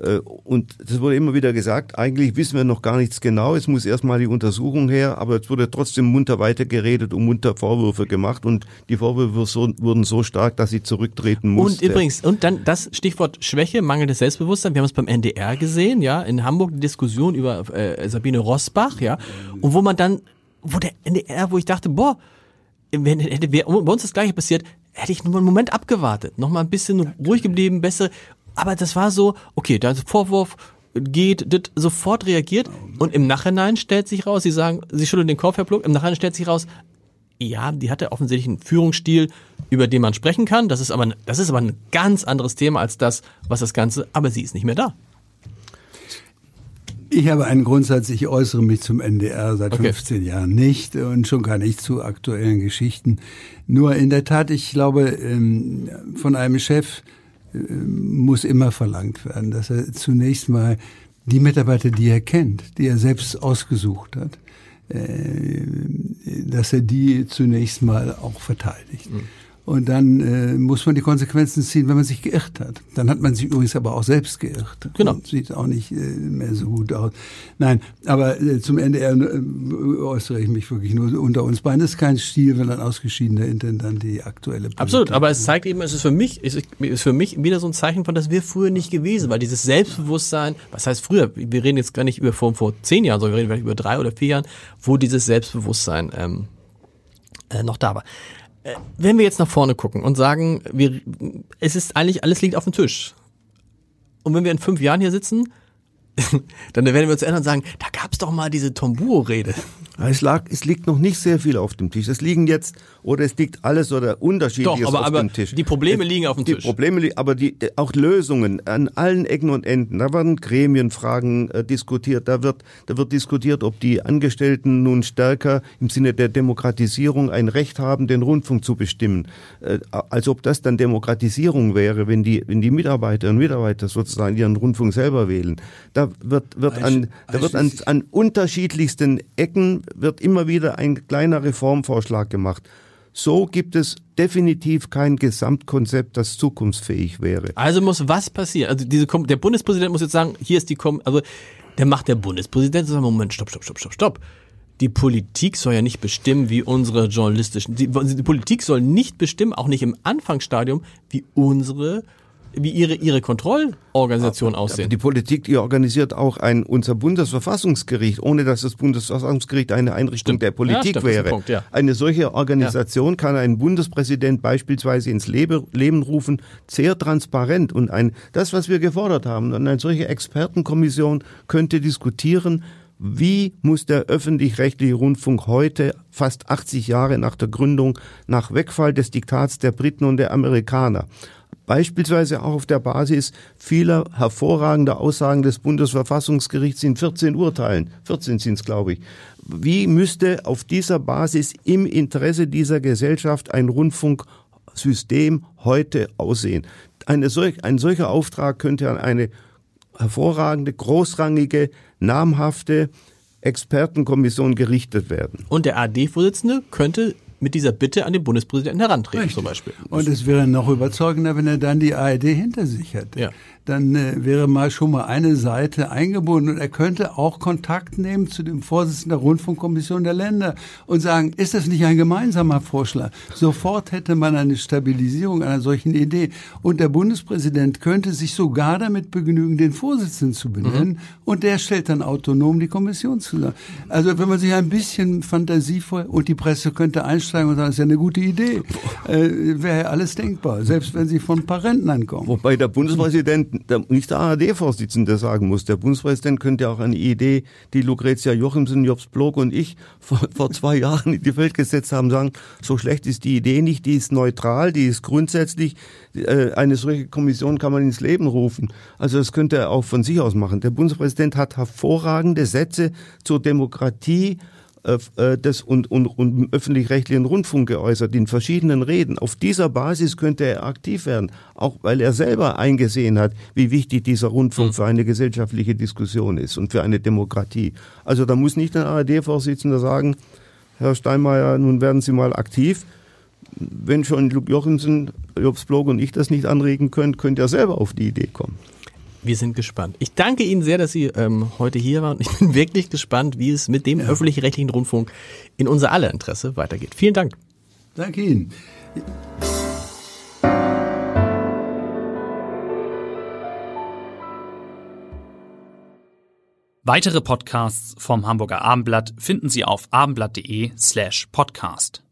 Äh, und das wurde immer wieder gesagt, eigentlich wissen wir noch gar nichts genau, es muss erstmal die Untersuchung her, aber es wurde trotzdem munter weitergeredet und munter Vorwürfe gemacht. Und die Vorwürfe so, wurden so stark, dass sie zurücktreten musste. Und übrigens, und dann das Stichwort Schwäche, mangelndes Selbstbewusstsein, wir haben es beim NDR gesehen, ja, in Hamburg die Diskussion über äh, Sabine Rosbach, ja, und wo man dann, wo der NDR, wo ich dachte, boah, wenn hätte bei uns das gleiche passiert, hätte ich nur einen Moment abgewartet, noch mal ein bisschen ruhig geblieben, bessere aber das war so, okay, der Vorwurf geht, das sofort reagiert und im Nachhinein stellt sich raus, sie sagen, sie schütteln den Kopf, Herr Pluck, im Nachhinein stellt sich raus, ja, die hatte offensichtlich einen Führungsstil, über den man sprechen kann. Das ist aber, das ist aber ein ganz anderes Thema als das, was das Ganze, aber sie ist nicht mehr da. Ich habe einen Grundsatz, ich äußere mich zum NDR seit okay. 15 Jahren nicht und schon gar nicht zu aktuellen Geschichten. Nur in der Tat, ich glaube, ähm, von einem Chef muss immer verlangt werden, dass er zunächst mal die Mitarbeiter, die er kennt, die er selbst ausgesucht hat, äh, dass er die zunächst mal auch verteidigt. Mhm. Und dann äh, muss man die Konsequenzen ziehen, wenn man sich geirrt hat. Dann hat man sich übrigens aber auch selbst geirrt. Genau. Und sieht auch nicht äh, mehr so gut aus. Nein, aber äh, zum Ende äh, äußere ich mich wirklich nur unter uns beiden. Das ist kein Stil, wenn ein ausgeschiedener Intendant die aktuelle Politik Absolut, aber es zeigt eben, es ist für mich, es ist für mich wieder so ein Zeichen von, dass wir früher nicht gewesen, weil dieses Selbstbewusstsein, was heißt früher, wir reden jetzt gar nicht über vor, vor zehn Jahren, sondern wir reden vielleicht über drei oder vier Jahren, wo dieses Selbstbewusstsein ähm, äh, noch da war. Äh, wenn wir jetzt nach vorne gucken und sagen, wir, es ist eigentlich, alles liegt auf dem Tisch. Und wenn wir in fünf Jahren hier sitzen, dann werden wir uns erinnern und sagen, da gab es doch mal diese Tombuo-Rede. Es, lag, es liegt noch nicht sehr viel auf dem Tisch. Es liegen jetzt, oder es liegt alles oder unterschiedliches Doch, aber, auf aber dem Tisch. die Probleme liegen auf dem die Tisch. Probleme, aber die, auch Lösungen an allen Ecken und Enden. Da werden Gremienfragen äh, diskutiert. Da wird, da wird diskutiert, ob die Angestellten nun stärker im Sinne der Demokratisierung ein Recht haben, den Rundfunk zu bestimmen. Äh, als ob das dann Demokratisierung wäre, wenn die, wenn die Mitarbeiterinnen und Mitarbeiter sozusagen ihren Rundfunk selber wählen. Da wird, wird an, da wird an, an unterschiedlichsten Ecken wird immer wieder ein kleiner Reformvorschlag gemacht. So gibt es definitiv kein Gesamtkonzept, das zukunftsfähig wäre. Also muss was passieren? Also diese der Bundespräsident muss jetzt sagen, hier ist die Kom also der macht der Bundespräsident sagen, Moment, stopp, stopp, stopp, stopp, stopp. Die Politik soll ja nicht bestimmen, wie unsere journalistischen die, die Politik soll nicht bestimmen, auch nicht im Anfangsstadium, wie unsere wie ihre ihre Kontrollorganisation aussehen. Die Politik, die organisiert auch ein unser Bundesverfassungsgericht, ohne dass das Bundesverfassungsgericht eine Einrichtung Stimmt. der Politik Ja, stimmt, ist ein wäre. Punkt, ja. Eine solche Organisation kann ein Bundespräsident beispielsweise ins Lebe, Leben rufen, sehr transparent und ein das, was wir gefordert haben, und eine solche Expertenkommission könnte diskutieren, wie muss der öffentlich-rechtliche Rundfunk heute, fast 80 Jahre nach der Gründung, nach Wegfall des Diktats der Briten und der Amerikaner, beispielsweise auch auf der Basis vieler hervorragender Aussagen des Bundesverfassungsgerichts in 14 Urteilen, 14 sind es, glaube ich, wie müsste auf dieser Basis im Interesse dieser Gesellschaft ein Rundfunksystem heute aussehen? Solch, ein solcher Auftrag könnte an eine hervorragende, großrangige, namhafte Expertenkommission gerichtet werden. Und der AD-Vorsitzende könnte mit dieser Bitte an den Bundespräsidenten herantreten, Richtig. zum Beispiel. Und es wäre noch überzeugender, wenn er dann die ARD hinter sich hätte. Ja. Dann äh, wäre mal schon mal eine Seite eingebunden und er könnte auch Kontakt nehmen zu dem Vorsitzenden der Rundfunkkommission der Länder und sagen, ist das nicht ein gemeinsamer Vorschlag? Sofort hätte man eine Stabilisierung einer solchen Idee. Und der Bundespräsident könnte sich sogar damit begnügen, den Vorsitzenden zu benennen und der stellt dann autonom die Kommission zusammen. Also wenn man sich ein bisschen fantasievoll und die Presse könnte einsteigen und sagen, das ist ja eine gute Idee, äh, wäre ja alles denkbar, selbst wenn sie von ein paar Rentnern kommen. Wobei der Bundespräsident, der, nicht der ARD-Vorsitzende sagen muss, der Bundespräsident könnte auch eine Idee, die Lucretia Jochimsen, Jobs Blog und ich vor, vor zwei Jahren in die Welt gesetzt haben, sagen, so schlecht ist die Idee nicht, die ist neutral, die ist grundsätzlich, äh, eine solche Kommission kann man ins Leben rufen. Also das könnte er auch von sich aus machen. Der Bundespräsident hat hervorragende Sätze zur Demokratie, des und, und, und öffentlich-rechtlichen Rundfunk geäußert in verschiedenen Reden. Auf dieser Basis könnte er aktiv werden, auch weil er selber eingesehen hat, wie wichtig dieser Rundfunk für eine gesellschaftliche Diskussion ist und für eine Demokratie. Also da muss nicht ein ARD-Vorsitzender sagen, Herr Steinmeier, nun werden Sie mal aktiv. Wenn schon Luke Jochimsen, Jobs Blog und ich das nicht anregen können, könnt ihr selber auf die Idee kommen. Wir sind gespannt. Ich danke Ihnen sehr, dass Sie ähm, heute hier waren. Ich bin wirklich gespannt, wie es mit dem öffentlich-rechtlichen Rundfunk in unser aller Interesse weitergeht. Vielen Dank. Danke Ihnen. Weitere Podcasts vom Hamburger Abendblatt finden Sie auf abendblatt.de slash podcast.